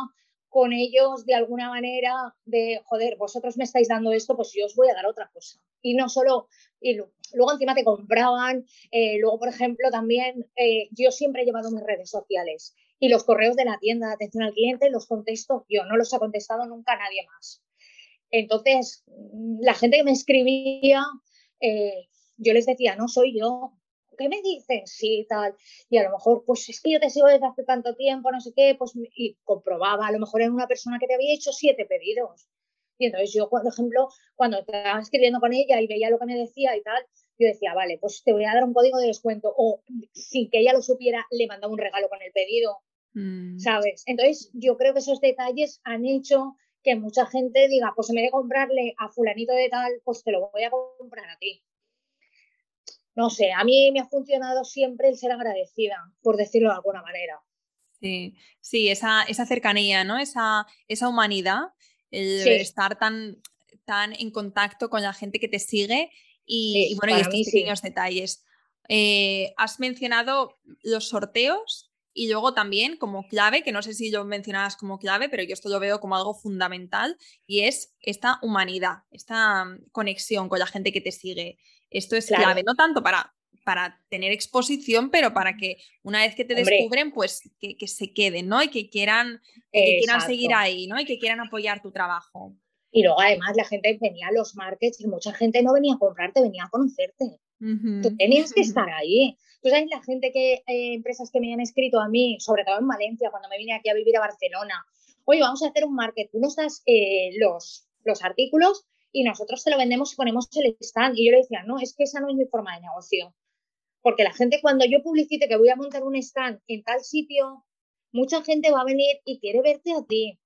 con ellos de alguna manera de, joder, vosotros me estáis dando esto, pues yo os voy a dar otra cosa. Y no solo, y luego encima te compraban, eh, luego, por ejemplo, también eh, yo siempre he llevado mis redes sociales y los correos de la tienda de atención al cliente los contesto yo, no los ha contestado nunca nadie más. Entonces, la gente que me escribía, eh, yo les decía, no soy yo, ¿qué me dices? Sí, tal. Y a lo mejor, pues es que yo te sigo desde hace tanto tiempo, no sé qué, pues y comprobaba, a lo mejor era una persona que te había hecho siete pedidos. Y entonces yo, por ejemplo, cuando estaba escribiendo con ella y veía lo que me decía y tal, yo decía, vale, pues te voy a dar un código de descuento. O sin que ella lo supiera, le mandaba un regalo con el pedido. Mm. ¿Sabes? Entonces yo creo que esos detalles han hecho que mucha gente diga, pues en vez de comprarle a fulanito de tal, pues te lo voy a comprar a ti no sé, a mí me ha funcionado siempre el ser agradecida, por decirlo de alguna manera. Sí, sí, esa, esa cercanía, ¿no? Esa, esa humanidad, el estar tan, tan en contacto con la gente que te sigue y, bueno, y estos pequeños detalles. Eh, has mencionado los sorteos y luego también como clave, que no sé si lo mencionabas como clave, pero yo esto lo veo como algo fundamental y es esta humanidad, esta mm, conexión con la gente que te sigue. Esto es clave, no tanto para, para tener exposición, pero para que una vez que te descubren, pues que, se queden, ¿no? Y que quieran, que quieran seguir ahí, ¿no? Y que quieran apoyar tu trabajo. Y luego además la gente venía a los markets y mucha gente no venía a comprarte, venía a conocerte. Tú tenías que estar ahí. Tú sabes la gente que, eh, empresas que me han escrito a mí, sobre todo en Valencia, cuando me vine aquí a vivir a Barcelona, oye, vamos a hacer un market, tú nos das eh, los, los artículos y nosotros te lo vendemos y ponemos el stand. Y yo le decía, no, es que esa no es mi forma de negocio. Porque la gente cuando yo publicite que voy a montar un stand en tal sitio, mucha gente va a venir y quiere verte a ti.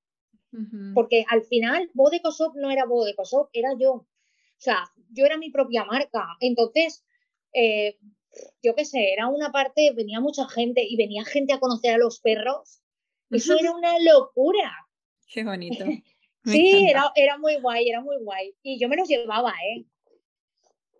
Porque al final, Bodecosop no era Bodecosop, era yo. O sea, yo era mi propia marca. Entonces, eh, yo qué sé, era una parte, venía mucha gente y venía gente a conocer a los perros. Eso era una locura. Qué bonito. sí, era, era, muy guay, era muy guay. Y yo me los llevaba, ¿eh?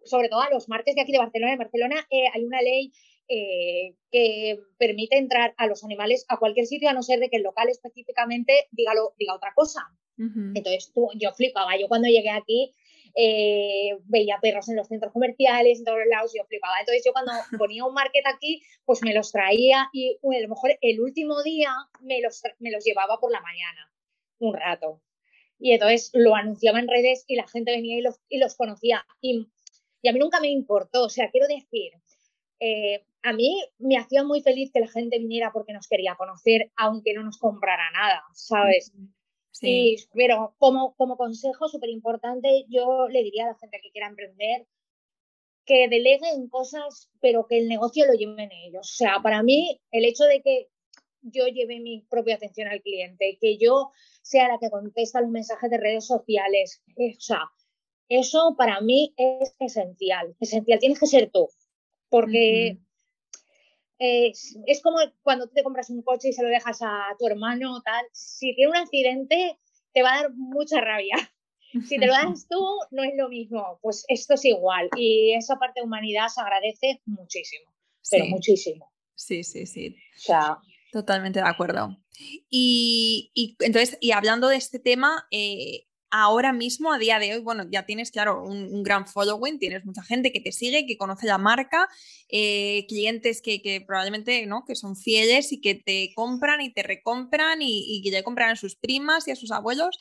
Sobre todo a los martes de aquí de Barcelona. En Barcelona eh, hay una ley eh, que permite entrar a los animales a cualquier sitio, a no ser de que el local específicamente diga, diga otra cosa. Entonces tú, yo flipaba. Yo cuando llegué aquí, eh, veía perros en los centros comerciales, en todos los lados, y yo flipaba. Entonces yo cuando ponía un market aquí, pues me los traía y a lo mejor el último día me los, me los llevaba por la mañana, un rato. Y entonces lo anunciaba en redes y la gente venía y los, y los conocía. Y, y a mí nunca me importó, o sea, quiero decir, eh, a mí me hacía muy feliz que la gente viniera porque nos quería conocer, aunque no nos comprara nada, ¿sabes? Sí. pero como, como consejo súper importante, yo le diría a la gente que quiera emprender que deleguen cosas, pero que el negocio lo lleven ellos. O sea, para mí, el hecho de que yo lleve mi propia atención al cliente, que yo sea la que contesta los mensajes de redes sociales, eh, o sea, eso para mí es esencial. Esencial, tienes que ser tú porque es, como cuando tú te compras un coche y se lo dejas a tu hermano, tal, si tiene un accidente te va a dar mucha rabia. Si te lo das tú, no es lo mismo. Pues esto es igual. Y esa parte de humanidad se agradece muchísimo, pero muchísimo. Sí, sí, sí. O sea, Totalmente de acuerdo. Y, y, entonces, y hablando de este tema, eh, ahora mismo, a día de hoy, bueno, ya tienes, claro, un, gran following, tienes mucha gente que te sigue, que conoce la marca, eh, clientes que, probablemente, ¿no? Que son fieles y que te compran y te recompran y, que ya compran a sus primas y a sus abuelos,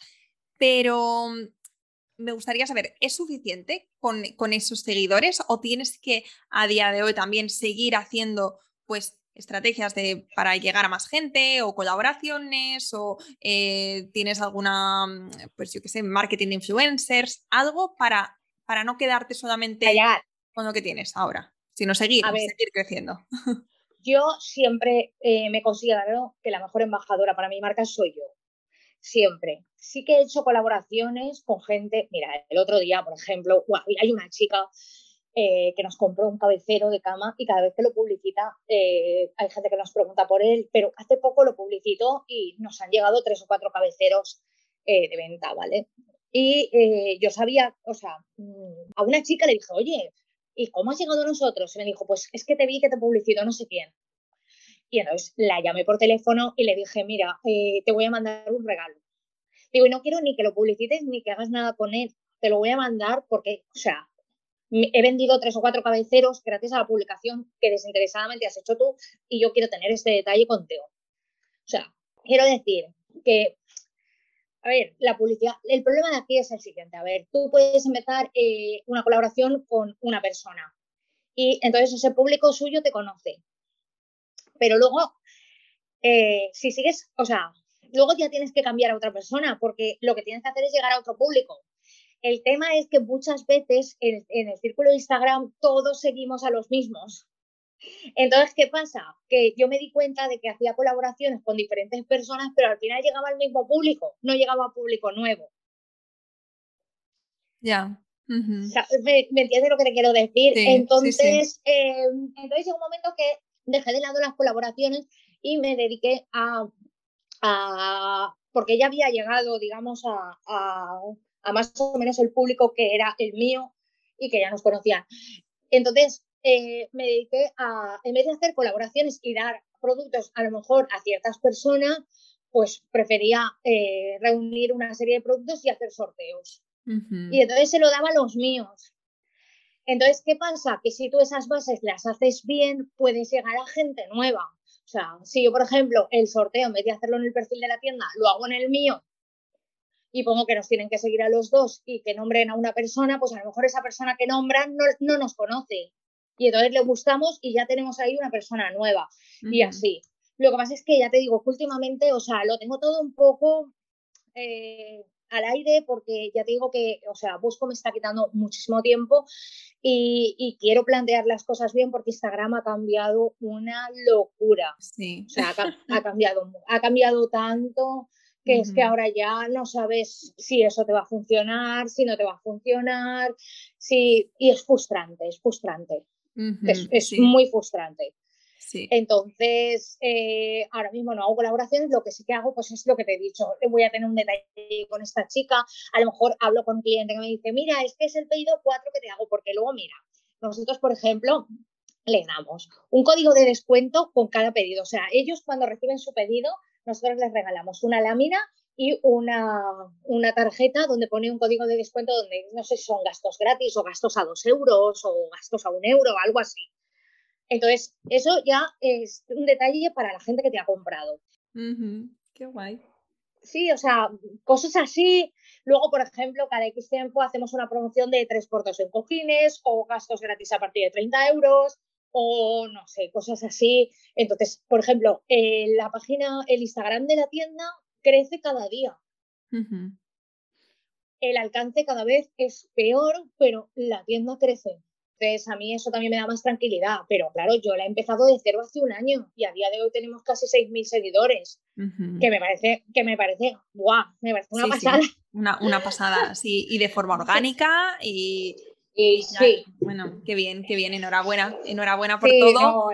pero mm, me gustaría saber, ¿es suficiente con, con esos seguidores o tienes que a día de hoy también seguir haciendo, pues, estrategias de, para llegar a más gente o colaboraciones o eh, tienes alguna, mm, pues yo qué sé, marketing influencers, algo para, para no quedarte solamente con lo que tienes ahora, sino seguir, seguir creciendo. Yo siempre eh, me considero que la mejor embajadora para mi marca soy yo. Siempre. Sí que he hecho colaboraciones con gente. Mira, el otro día, por ejemplo, hay una chica eh, que nos compró un cabecero de cama y cada vez que lo publicita eh, hay gente que nos pregunta por él, pero hace poco lo publicitó y nos han llegado tres o cuatro cabeceros eh, de venta, ¿vale? Y yo sabía, o sea, mm, a una chica le dije, oye, ¿y cómo has llegado a nosotros? Y me dijo, pues es que te vi que te publicitó no sé quién. Y entonces la llamé por teléfono y le dije, mira, te voy a mandar un regalo. Digo, y no quiero ni que lo publicites ni que hagas nada con él, te lo voy a mandar porque, o sea, he vendido tres o cuatro cabeceros gracias a la publicación que desinteresadamente has hecho tú y yo quiero tener este detalle contigo. O sea, quiero decir que, a ver, la publicidad, el problema de aquí es el siguiente, a ver, tú puedes empezar eh, una colaboración con una persona y entonces ese público suyo te conoce, pero luego, eh, si sigues, o sea, luego ya tienes que cambiar a otra persona porque lo que tienes que hacer es llegar a otro público el tema es que muchas veces en, el círculo de Instagram todos seguimos a los mismos. Entonces, ¿qué pasa? Que yo me di cuenta de que hacía colaboraciones con diferentes personas, pero al final llegaba al mismo público, no llegaba a público nuevo. Ya. ¿me, entiendes lo que te quiero decir? entonces, em, entonces llegó un momento que dejé de lado las colaboraciones y me dediqué a, porque ya había llegado, digamos, a, a más o menos el público que era el mío y que ya nos conocían. Entonces, eh, me dediqué a, en vez de hacer colaboraciones y dar productos a lo mejor a ciertas personas, pues prefería eh, reunir una serie de productos y hacer sorteos. Y entonces se lo daba a los míos. Entonces, ¿qué pasa? Que si tú esas bases las haces bien, puedes llegar a gente nueva. O sea, si yo, por ejemplo, el sorteo, en vez de hacerlo en el perfil de la tienda, lo hago en el mío y pongo que nos tienen que seguir a los dos y que nombren a una persona, pues a lo mejor esa persona que nombran no, nos conoce. Y entonces le gustamos y ya tenemos ahí una persona nueva. Y así. Lo que pasa es que ya te digo que últimamente, o sea, lo tengo todo un poco eh, al aire porque ya te digo que, o sea, Busco me está quitando muchísimo tiempo y, quiero plantear las cosas bien porque Instagram ha cambiado una locura. Sí. O sea, ha, ha cambiado, ha cambiado tanto que es que ahora ya no sabes si eso te va a funcionar, si no te va a funcionar, si... y es frustrante, es frustrante, es, muy frustrante. Entonces, eh, ahora mismo no hago colaboraciones, lo que sí que hago, pues es lo que te he dicho, voy a tener un detalle con esta chica, a lo mejor hablo con un cliente que me dice, mira, es que es el pedido 4 que te hago, porque luego, mira, nosotros, por ejemplo, les damos un código de descuento con cada pedido, o sea, ellos cuando reciben su pedido nosotros les regalamos una lámina y una, una, tarjeta donde pone un código de descuento donde no sé si son gastos gratis o gastos a dos euros o gastos a un euro o algo así. Entonces, eso ya es un detalle para la gente que te ha comprado. Qué guay. Sí, o sea, cosas así. Luego, por ejemplo, cada X tiempo hacemos una promoción de 3 por 2 en cojines o gastos gratis a partir de 30 euros o no sé, cosas así. Entonces, por ejemplo, eh, la página, el Instagram de la tienda crece cada día. El alcance cada vez es peor, pero la tienda crece. Entonces, a mí eso también me da más tranquilidad. Pero claro, yo la he empezado de cero hace un año y a día de hoy tenemos casi 6.000 seguidores. Que me parece, que me parece, guau, me parece una pasada. Una, una, pasada, sí. Y de forma orgánica y, y sí. Bueno, qué bien, qué bien, enhorabuena, enhorabuena por todo.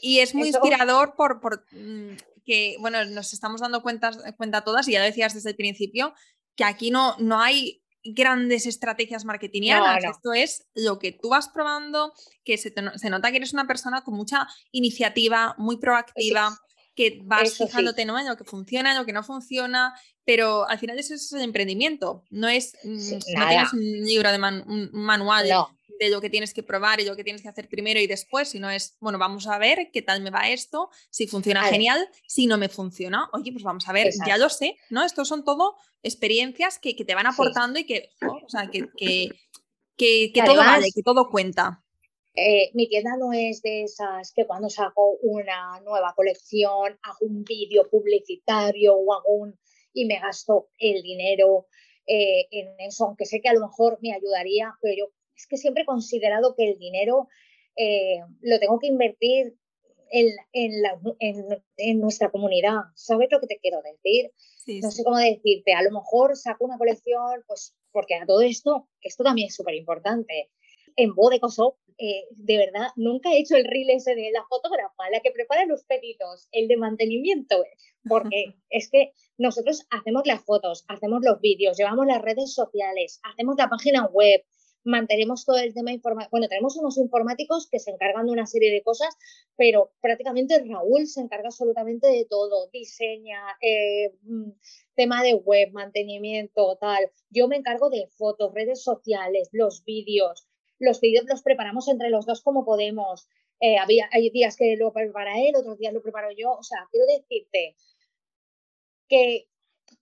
y es muy inspirador por, por mm, que, bueno, nos estamos dando cuenta, cuenta todas, y ya lo decías desde el principio, que aquí no, no hay grandes estrategias marketingianas. Esto es lo que tú vas probando, que se, se, nota que eres una persona con mucha iniciativa, muy proactiva, que vas fijándote ¿no? en lo que funciona, en lo que no funciona, pero al final eso es el emprendimiento, no es, mm, no tienes un libro de un manual de lo que tienes que probar y lo que tienes que hacer primero y después, sino es, bueno, vamos a ver qué tal me va esto, si funciona genial, si no me funciona, oye, pues vamos a ver, ya lo sé, ¿no? Estos son todo experiencias que, que te van aportando y que, o sea, que, que, que, que todo vale, que todo cuenta. Eh, mi tienda no es de esas que cuando saco una nueva colección hago un vídeo publicitario o hago un y me gasto el dinero eh, en eso, aunque sé que a lo mejor me ayudaría, pero yo es que siempre he considerado que el dinero eh, lo tengo que invertir en, en, nuestra comunidad. ¿Sabes lo que te quiero decir? no sé cómo decirte, a lo mejor saco una colección, pues porque a todo esto, esto también es súper importante. En Bodecoso eh, de verdad, nunca he hecho el reel ese de la fotógrafa, la que prepara los pedidos, el de mantenimiento, porque es que nosotros hacemos las fotos, hacemos los vídeos, llevamos las redes sociales, hacemos la página web, mantenemos todo el tema informático. Bueno, tenemos unos informáticos que se encargan de una serie de cosas, pero prácticamente Raúl se encarga absolutamente de todo, diseña, eh, mm, tema de web, mantenimiento, tal. Yo me encargo de fotos, redes sociales, los vídeos los vídeos los preparamos entre los dos como podemos. Eh, había, hay días que lo prepara él, otros días lo preparo yo. O sea, quiero decirte que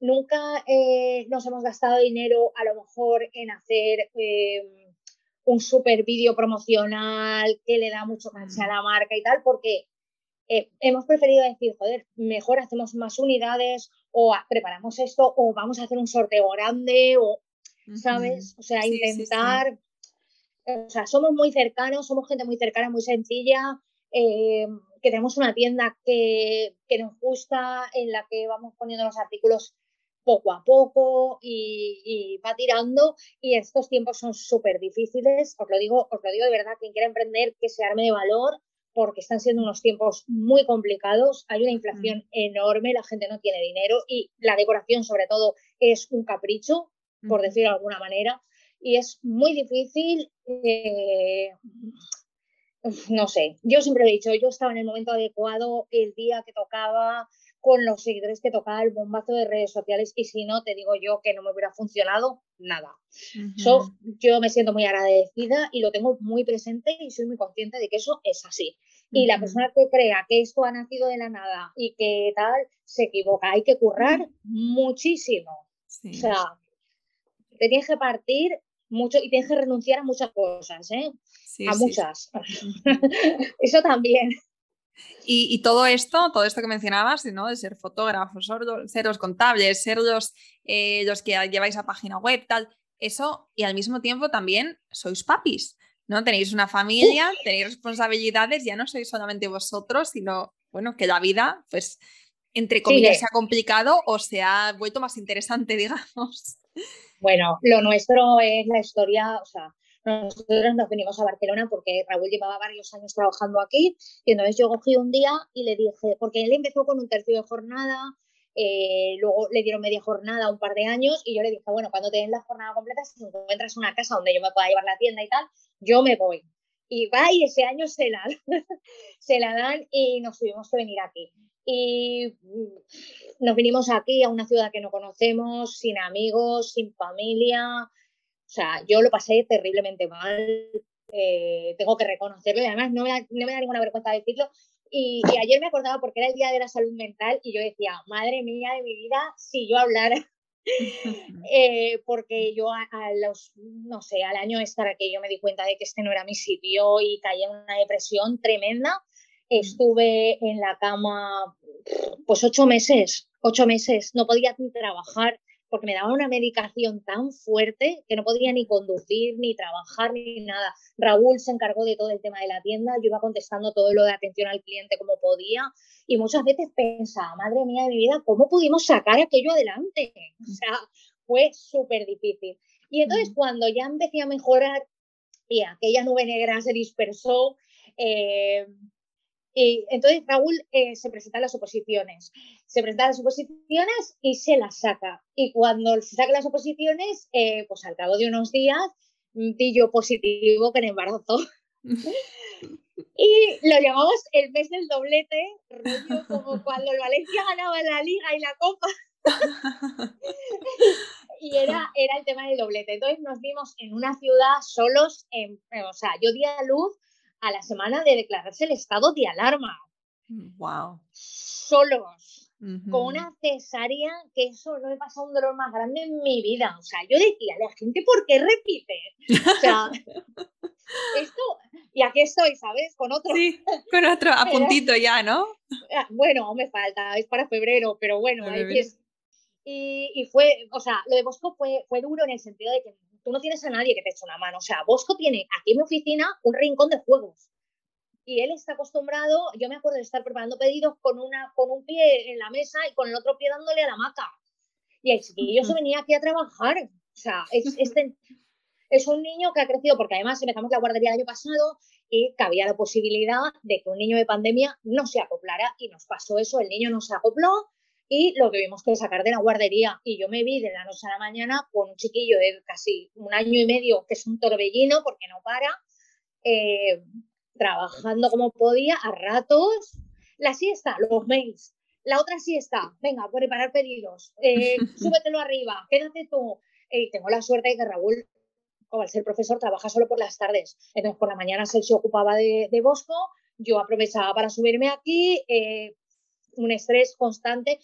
nunca eh, nos hemos gastado dinero a lo mejor en hacer em, un super vídeo promocional que le da mucho cancha a la marca y tal, porque eh, hemos preferido decir, joder, mejor hacemos más unidades o preparamos esto o vamos a hacer un sorteo grande o, ¿sabes? O sea, intentar o sea, somos muy cercanos, somos gente muy cercana, muy sencilla, eh, que tenemos una tienda que, nos gusta, en la que vamos poniendo los artículos poco a poco y, va tirando y estos tiempos son súper difíciles, os lo digo, os lo digo de verdad, quien quiera emprender que se arme de valor porque están siendo unos tiempos muy complicados, hay una inflación mm. enorme, la gente no tiene dinero y la decoración sobre todo es un capricho, por decirlo de alguna manera y es muy difícil, eh, no sé, yo siempre he dicho, yo estaba en el momento adecuado, el día que tocaba, con los seguidores que tocaba el bombazo de redes sociales y si no, te digo yo que no me hubiera funcionado nada. yo me siento muy agradecida y lo tengo muy presente y soy muy consciente de que eso es así. Y la persona que crea que esto ha nacido de la nada y que tal, se equivoca. Hay que currar muchísimo. O sea, te tienes que partir mucho y tienes que renunciar a muchas cosas, ¿eh? a muchas. Eso también. Y, todo esto, todo esto que mencionabas, ¿no? de ser fotógrafos, ser los contables, ser los, eh, los que lleváis a página web, tal, eso, y al mismo tiempo también sois papis, ¿no? Tenéis una familia, tenéis responsabilidades, ya no sois solamente vosotros, sino, bueno, que la vida, pues, entre comillas, se ha complicado o se ha vuelto más interesante, digamos. Bueno, lo nuestro es la historia, o sea, nosotros nos venimos a Barcelona porque Raúl llevaba varios años trabajando aquí y entonces yo cogí un día y le dije, porque él empezó con un tercio de jornada, eh, luego le dieron media jornada un par de años y yo le dije, bueno, cuando te den la jornada completa, si encuentras una casa donde yo me pueda llevar la tienda y tal, yo me voy. Y va y ese año se la, se la dan y nos tuvimos que venir aquí. Y mm, nos vinimos aquí a una ciudad que no conocemos, sin amigos, sin familia. O sea, yo lo pasé terriblemente mal. Eh, tengo que reconocerlo y además no me, da, no me da ninguna vergüenza decirlo. Y, ayer me acordaba porque era el día de la salud mental y yo decía, madre mía de mi vida, si yo hablara, eh, porque yo a, los, no sé, al año estar que yo me di cuenta de que este no era mi sitio y caí en una depresión tremenda Estuve en la cama pues ocho meses, ocho meses, no podía ni trabajar porque me daba una medicación tan fuerte que no podía ni conducir, ni trabajar, ni nada. Raúl se encargó de todo el tema de la tienda, yo iba contestando todo lo de atención al cliente como podía y muchas veces pensaba, madre mía de mi vida, ¿cómo pudimos sacar aquello adelante? O sea, fue súper difícil. Y entonces cuando ya empecé a mejorar y aquella nube negra se dispersó, eh, y entonces Raúl eh, se presenta a las oposiciones. Se presenta a las oposiciones y se las saca. Y cuando se saca las oposiciones, eh, pues al cabo de unos días, pillo positivo que en embarazo. y lo llamamos el mes del doblete, rollo como cuando el Valencia ganaba la liga y la copa. y era, era el tema del doblete. Entonces nos vimos en una ciudad solos, en, o sea, yo di a luz a la semana de declararse el estado de alarma. Wow. Solos. Con una cesárea, que eso no he pasado un dolor más grande en mi vida. O sea, yo decía, la gente, ¿por qué repite? O sea, esto, y aquí estoy, ¿sabes? Con otro. Sí, con otro, a puntito ya, ¿no? Ah, bueno, me falta, es para febrero, pero bueno, y, y, fue, o sea, lo de Bosco fue, fue duro en el sentido de que tú no tienes a nadie que te eche una mano. O sea, Bosco tiene aquí en mi oficina un rincón de juegos. Y él está acostumbrado, yo me acuerdo de estar preparando pedidos con, una, con un pie en la mesa y con el otro pie dándole a la maca. Y el chiquillo se venía aquí a trabajar. O sea, es, este, es un niño que ha crecido, porque además empezamos la guardería el año pasado y cabía la posibilidad de que un niño de pandemia no se acoplara y nos pasó eso, el niño no se acopló, y lo tuvimos que sacar de la guardería. Y yo me vi de la noche a la mañana con un chiquillo de casi un año y medio, que es un torbellino porque no para, eh, trabajando como podía, a ratos. La siesta, los mails. La otra siesta, venga, preparar pedidos, eh, súbetelo arriba, quédate tú. Eh, tengo la suerte de que Raúl, como al ser profesor, trabaja solo por las tardes. Entonces, por la mañana él se ocupaba de, de Bosco, yo aprovechaba para subirme aquí, eh, un estrés constante.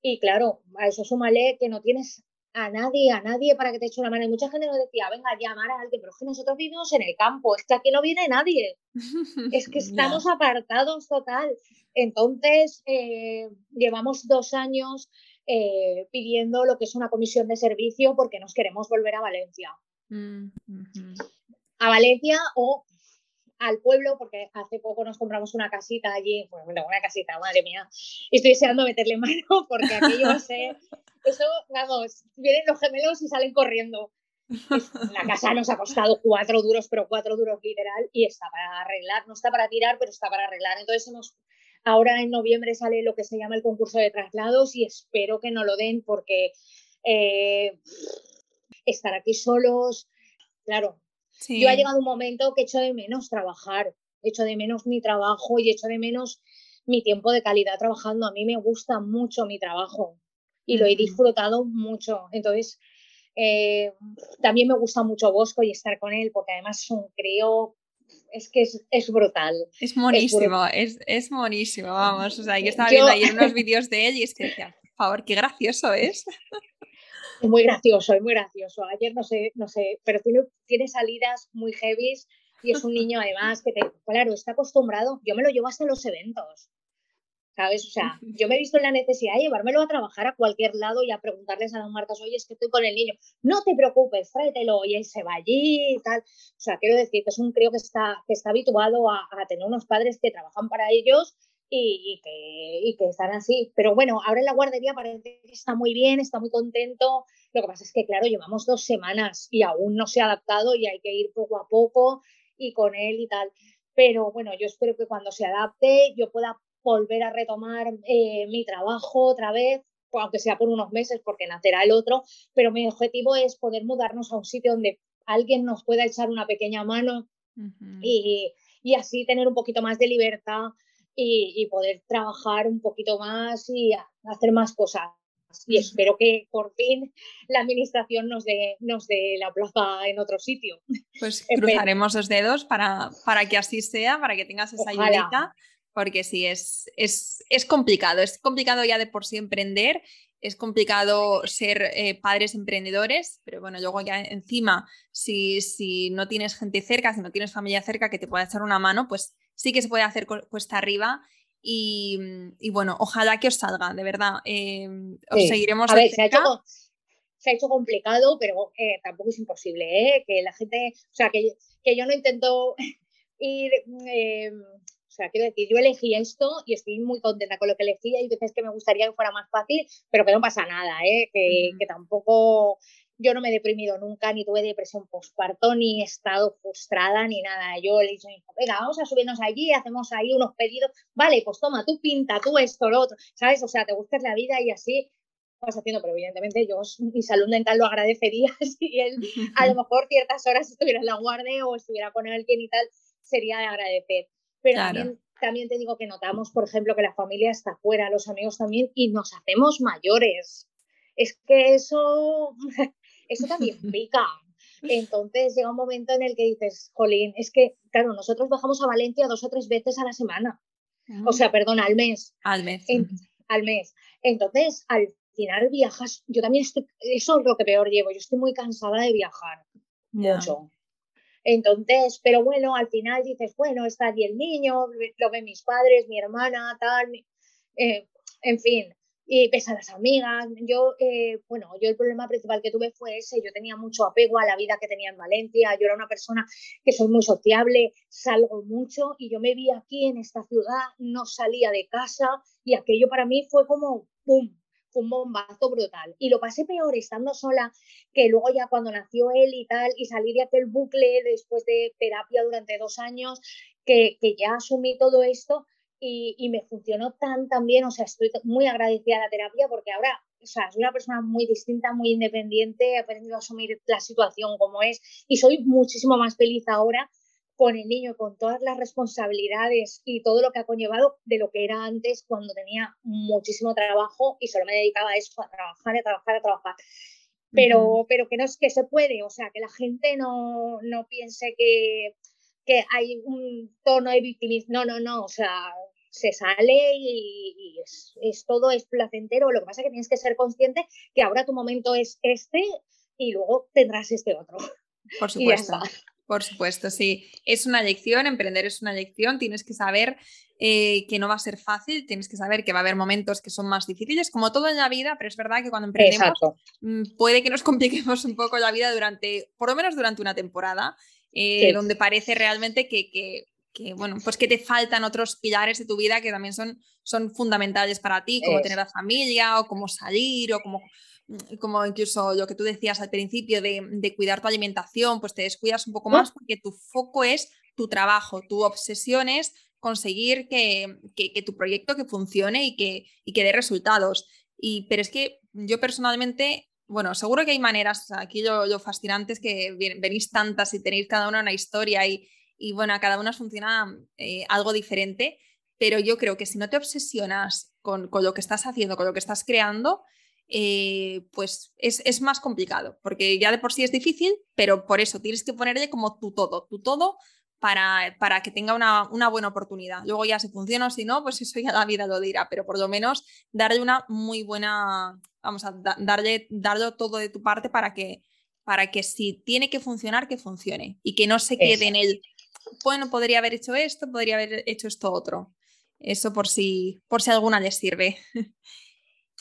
Y claro, a eso súmale que no tienes a nadie, a nadie para que te eche una mano. Y mucha gente nos decía, venga, llamar a alguien, pero es que nosotros vivimos en el campo, es que aquí no viene nadie. es que estamos apartados total. Entonces, eh, llevamos dos años eh, pidiendo lo que es una comisión de servicio porque nos queremos volver a Valencia. Mm, a Valencia o al pueblo, porque hace poco nos compramos una casita allí, bueno, una casita, madre mía, y estoy deseando meterle mano porque aquello va a ser, eso, vamos, vienen los gemelos y salen corriendo. La casa nos ha costado cuatro duros, pero cuatro duros literal, y está para arreglar, no está para tirar, pero está para arreglar. Entonces hemos, ahora en noviembre sale lo que se llama el concurso de traslados y espero que no lo den porque eh, estar aquí solos, claro, yo ha llegado un momento que echo de menos trabajar, echo de menos mi trabajo y echo de menos mi tiempo de calidad trabajando. A mí me gusta mucho mi trabajo y lo he disfrutado mucho. Entonces, eh, también me gusta mucho Bosco y estar con él, porque además es un crío, es que es, brutal. Es monísimo, es, es, monísimo, vamos. O sea, yo estaba viendo ayer unos vídeos de él y es que decía, por favor, qué gracioso es. Muy gracioso, es muy gracioso. Ayer no sé, no sé, pero tiene, tiene salidas muy heavy y es un niño además que, te, claro, está acostumbrado. Yo me lo llevo hasta los eventos. ¿Sabes? O sea, yo me he visto en la necesidad de llevármelo a trabajar a cualquier lado y a preguntarles a las marcas, oye, es que estoy con el niño. No te preocupes, tráetelo. Y él se va allí y tal. O sea, quiero decir que es un crío que está, que está habituado a, a tener unos padres que trabajan para ellos y, que, que, están así. Pero bueno, ahora en la guardería parece que está muy bien, está muy contento. Lo que pasa es que, claro, llevamos dos semanas y aún no se ha adaptado y hay que ir poco a poco y con él y tal. Pero bueno, yo espero que cuando se adapte yo pueda volver a retomar eh, mi trabajo otra vez, aunque sea por unos meses, porque nacerá el otro. Pero mi objetivo es poder mudarnos a un sitio donde alguien nos pueda echar una pequeña mano y, y así tener un poquito más de libertad y, poder trabajar un poquito más y hacer más cosas. Y espero que por fin la administración nos dé, nos dé la plaza en otro sitio. Pues cruzaremos los dedos para, para que así sea, para que tengas esa ayudita, porque sí, es, es, es complicado. Es complicado ya de por sí emprender es complicado ser eh, padres emprendedores, pero bueno, luego ya encima, si, si, no tienes gente cerca, si no tienes familia cerca que te pueda echar una mano, pues sí que se puede hacer cuesta arriba. Y, bueno, ojalá que os salga, de verdad. Eh, os seguiremos. A ver, se ha, hecho, se ha, hecho, complicado, pero eh, tampoco es imposible, que la gente, o sea, que, que yo no intento ir o sea, quiero decir, yo elegí esto y estoy muy contenta con lo que elegí. Hay veces que me gustaría que fuera más fácil, pero que no pasa nada, ¿eh? que, que tampoco yo no me he deprimido nunca, ni tuve depresión postparto, ni he estado frustrada, ni nada. Yo le he dicho venga, vamos a subirnos allí, hacemos ahí unos pedidos, vale, pues toma, tú pinta, tú esto, lo otro, ¿sabes? O sea, te gustas la vida y así vas haciendo, pero evidentemente yo, mi salud mental lo agradecería si él a lo mejor ciertas horas estuviera en la guardia o estuviera con alguien y tal, sería de agradecer. Pero también, te digo que notamos, por ejemplo, que la familia está fuera, los amigos también, y nos hacemos mayores. Es que eso, eso también pica. Entonces llega un momento en el que dices, Jolín, es que, claro, nosotros bajamos a Valencia dos o tres veces a la semana. O ah. sea, perdón, al mes. Al mes. al mes. Entonces, al final viajas, yo también estoy, eso es lo que peor llevo, yo estoy muy cansada de viajar. Mucho. Entonces, pero bueno, al final dices, bueno, está allí el niño, lo ven mis padres, mi hermana, tal, eh, en fin, y pese a las amigas, yo, eh, bueno, yo el problema principal que tuve fue ese, yo tenía mucho apego a la vida que tenía en Valencia, yo era una persona que soy muy sociable, salgo mucho y yo me vi aquí en esta ciudad, no salía de casa y aquello para mí fue como, ¡pum!, un bombazo brutal. Y lo pasé peor estando sola que luego ya cuando nació él y tal, y salí de aquel bucle después de terapia durante dos años, que, que ya asumí todo esto y, y, me funcionó tan, tan bien. O sea, estoy muy agradecida a la terapia porque ahora, o sea, soy una persona muy distinta, muy independiente, he aprendido a asumir la situación como es y soy muchísimo más feliz ahora con el niño, con todas las responsabilidades y todo lo que ha conllevado de lo que era antes cuando tenía muchísimo trabajo y solo me dedicaba a eso, a trabajar, a trabajar, a trabajar. Pero, pero que no es que se puede, o sea, que la gente no, no piense que, que hay un tono de victimismo. No, no, no, o sea, se sale y, es, es, todo es placentero. Lo que pasa es que tienes que ser consciente que ahora tu momento es este y luego tendrás este otro. Por supuesto. Por supuesto, sí. Es una lección, emprender es una lección, tienes que saber eh, que no va a ser fácil, tienes que saber que va a haber momentos que son más difíciles, como todo en la vida, pero es verdad que cuando emprendemos mm, puede que nos compliquemos un poco la vida durante, por lo menos durante una temporada, eh, donde parece realmente que, que, bueno, pues que te faltan otros pilares de tu vida que también son, son fundamentales para ti, como tener a familia o como salir o como Mm, como incluso lo que tú decías al principio de, cuidar tu alimentación, pues te descuidas un poco más porque tu foco es tu trabajo, tu obsesión es conseguir que, tu proyecto que funcione y que, y que dé resultados. Y, pero es que yo personalmente, bueno, seguro que hay maneras, aquí lo, fascinante es que venís tantas y tenéis cada una una historia y, y bueno, a cada una funciona eh, algo diferente, pero yo creo que si no te obsesionas con, con, lo que estás haciendo, con lo que estás creando, eh, pues es, más complicado, porque ya de por sí es difícil, pero por eso tienes que ponerle como tu todo, tu todo para, para que tenga una, buena oportunidad. Luego ya si funciona o si no, pues eso ya la vida lo dirá, pero por lo menos darle una muy buena, vamos a darle, darle todo de tu parte para que, para que si tiene que funcionar, que funcione y que no se quede en el, bueno, podría haber hecho esto, podría haber hecho esto otro. Eso por si, por si alguna les sirve.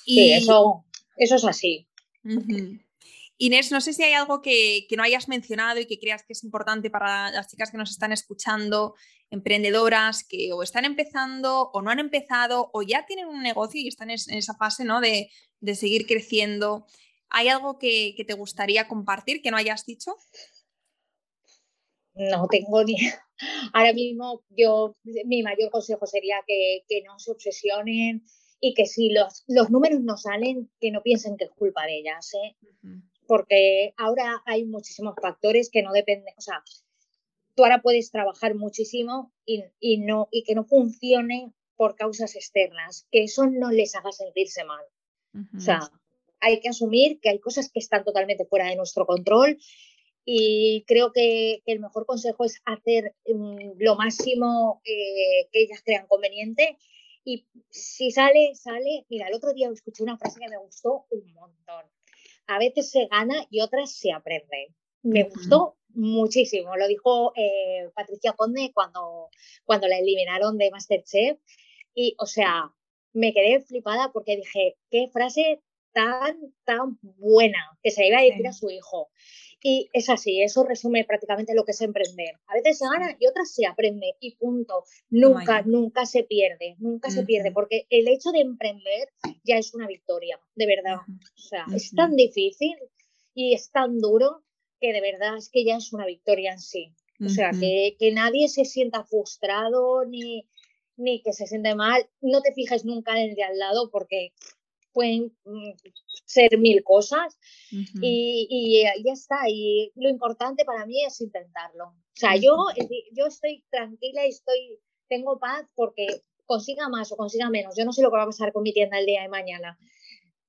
y, eso, eso es así. Inés, no sé si hay algo que, no hayas mencionado y que creas que es importante para las chicas que nos están escuchando, emprendedoras que o están empezando o no han empezado o ya tienen un negocio y están en esa fase ¿no? de, seguir creciendo. ¿Hay algo que, te gustaría compartir que no hayas dicho? No tengo ni. Ahora mismo, yo, mi mayor consejo sería que, que no se obsesionen, y que si los, los números no salen, que no piensen que es culpa de ellas, ¿eh? porque ahora hay muchísimos factores que no dependen, o sea, tú ahora puedes trabajar muchísimo y, y, no, y que no funcione por causas externas, que eso no les haga sentirse mal. O sea, hay que asumir que hay cosas que están totalmente fuera de nuestro control y creo que, el mejor consejo es hacer mm, lo máximo eh, que ellas crean conveniente y si sale, sale. Mira, el otro día escuché una frase que me gustó un montón. A veces se gana y otras se aprende. Me gustó muchísimo. Lo dijo eh, Patricia Conde cuando, cuando la eliminaron de Masterchef. Y, o sea, me quedé flipada porque dije, qué frase tan, tan buena que se iba a decir a su hijo. Y es así, eso resume prácticamente lo que es emprender. A veces se gana y otras se aprende y punto. Nunca, nunca se pierde, nunca se pierde, porque el hecho de emprender ya es una victoria, de verdad. O sea, es tan difícil y es tan duro que de verdad es que ya es una victoria en sí. O sea, que, que nadie se sienta frustrado ni, ni que se siente mal. No te fijes nunca en el de al lado porque pueden mm, ser mil cosas y, ya está. Y lo importante para mí es intentarlo. O sea, yo, yo estoy tranquila y estoy, tengo paz porque consiga más o consiga menos. Yo no sé lo que va a pasar con mi tienda el día de mañana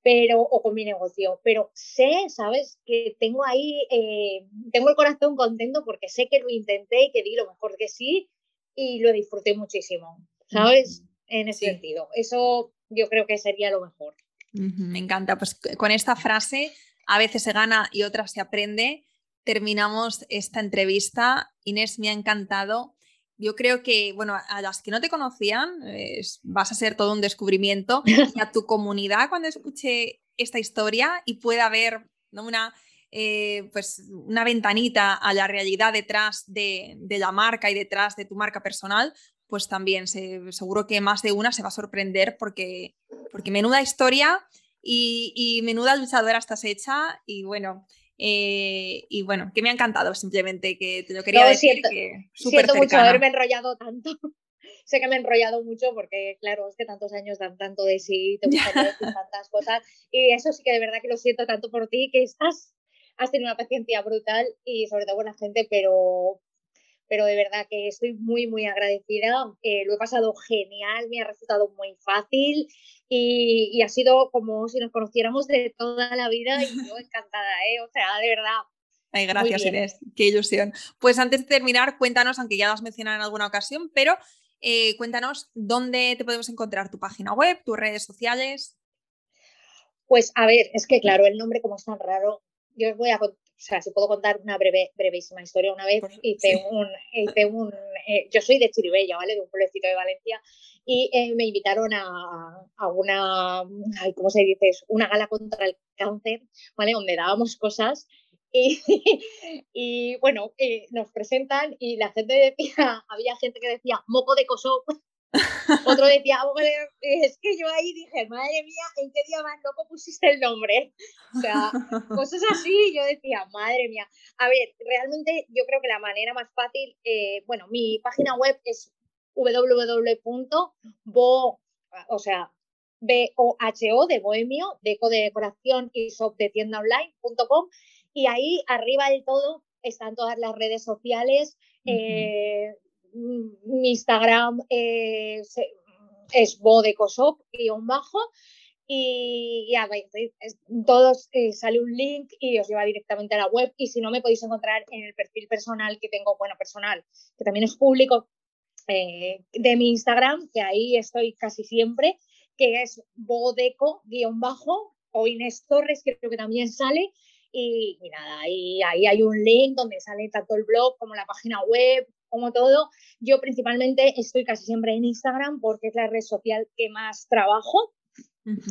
pero o con mi negocio, pero sé, ¿sabes? Que tengo ahí, eh, tengo el corazón contento porque sé que lo intenté y que di lo mejor que sí y lo disfruté muchísimo, ¿sabes? En ese sentido, eso yo creo que sería lo mejor. Me encanta. Pues con esta frase, a veces se gana y otras se aprende, terminamos esta entrevista. Inés, me ha encantado. Yo creo que, bueno, a las que no te conocían, vas a ser todo un descubrimiento. Y a tu comunidad, cuando escuche esta historia y pueda ver una, eh, pues una ventanita a la realidad detrás de, de, la marca y detrás de tu marca personal, pues también seguro que más de una se va a sorprender porque, porque menuda historia y, menuda luchadora estás hecha y bueno, eh, y bueno, que me ha encantado simplemente, que te lo quería decir. Siento, que siento mucho haberme enrollado tanto. sé que me he enrollado mucho porque, claro, es que tantos años dan tanto de sí, te gusta decir tantas cosas. Y eso sí que de verdad que lo siento tanto por ti, que estás, has tenido una paciencia brutal y sobre todo la gente, pero, pero de verdad que estoy muy, muy agradecida. Eh, lo he pasado genial, me ha resultado muy fácil y, ha sido como si nos conociéramos de toda la vida y yo encantada, ¿eh? O sea, de verdad. Ay, gracias Inés, qué ilusión. Pues antes de terminar, cuéntanos, aunque ya lo has mencionado en alguna ocasión, pero eh, cuéntanos dónde te podemos encontrar tu página web, tus redes sociales. Pues a ver, es que claro, el nombre como es tan raro, yo os voy a o sea, si puedo contar una breve, brevísima historia. Una vez hice un, hice un eh, yo soy de Chiribella, ¿vale? De un pueblecito de Valencia, y eh, me invitaron a, a una, ay, ¿cómo se dice? Una gala contra el cáncer, ¿vale? Donde dábamos cosas y, y, bueno, eh, nos presentan y la gente decía, había gente que decía moco de coso otro decía, es que yo ahí dije, madre mía, ¿en qué día más loco pusiste el nombre? O sea, cosas así, yo decía, madre mía. A ver, realmente yo creo que la manera más fácil, eh, bueno, mi página web es www.bo, o sea, B-O-H-O de Bohemio, deco de decoración y shop de tienda online.com y ahí arriba del todo están todas las redes sociales, eh, mi Instagram es, es bodecosop-bajo y ya todos eh, sale un link y os lleva directamente a la web y si no me podéis encontrar en el perfil personal que tengo, bueno, personal, que también es público eh, de mi Instagram, que ahí estoy casi siempre, que es bodeco-bajo o Inés Torres, creo que también sale. Y, nada, ahí hay un link donde sale tanto el blog como la página web, como todo, yo principalmente estoy casi siempre en Instagram porque es la red social que más trabajo.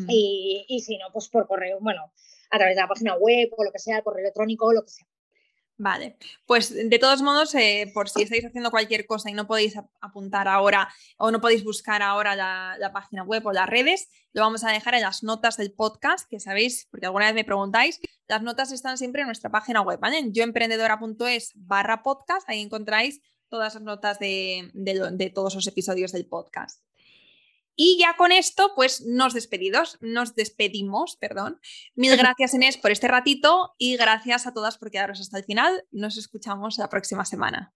y, y, si no, pues por correo, bueno, a través de la página web o lo que sea, correo electrónico, lo que sea. Vale, pues de todos modos, eh, por si estáis haciendo cualquier cosa y no podéis apuntar ahora o no podéis buscar ahora la, la, página web o las redes, lo vamos a dejar en las notas del podcast, que sabéis, porque alguna vez me preguntáis, las notas están siempre en nuestra página web, ¿vale? En yoemprendedora.es barra podcast, ahí encontráis todas las notas de, todos los episodios del podcast. Y ya con esto, pues nos despedidos, nos despedimos, perdón. Mil gracias Inés por este ratito y gracias a todas por quedaros hasta el final. Nos escuchamos la próxima semana.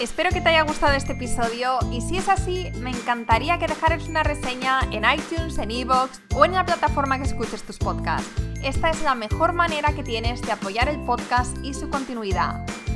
Espero que te haya gustado este episodio y si es así, me encantaría que dejaras una reseña en iTunes, en Evox o en la plataforma que escuches tus podcasts. Esta es la mejor manera que tienes de apoyar el podcast y su continuidad.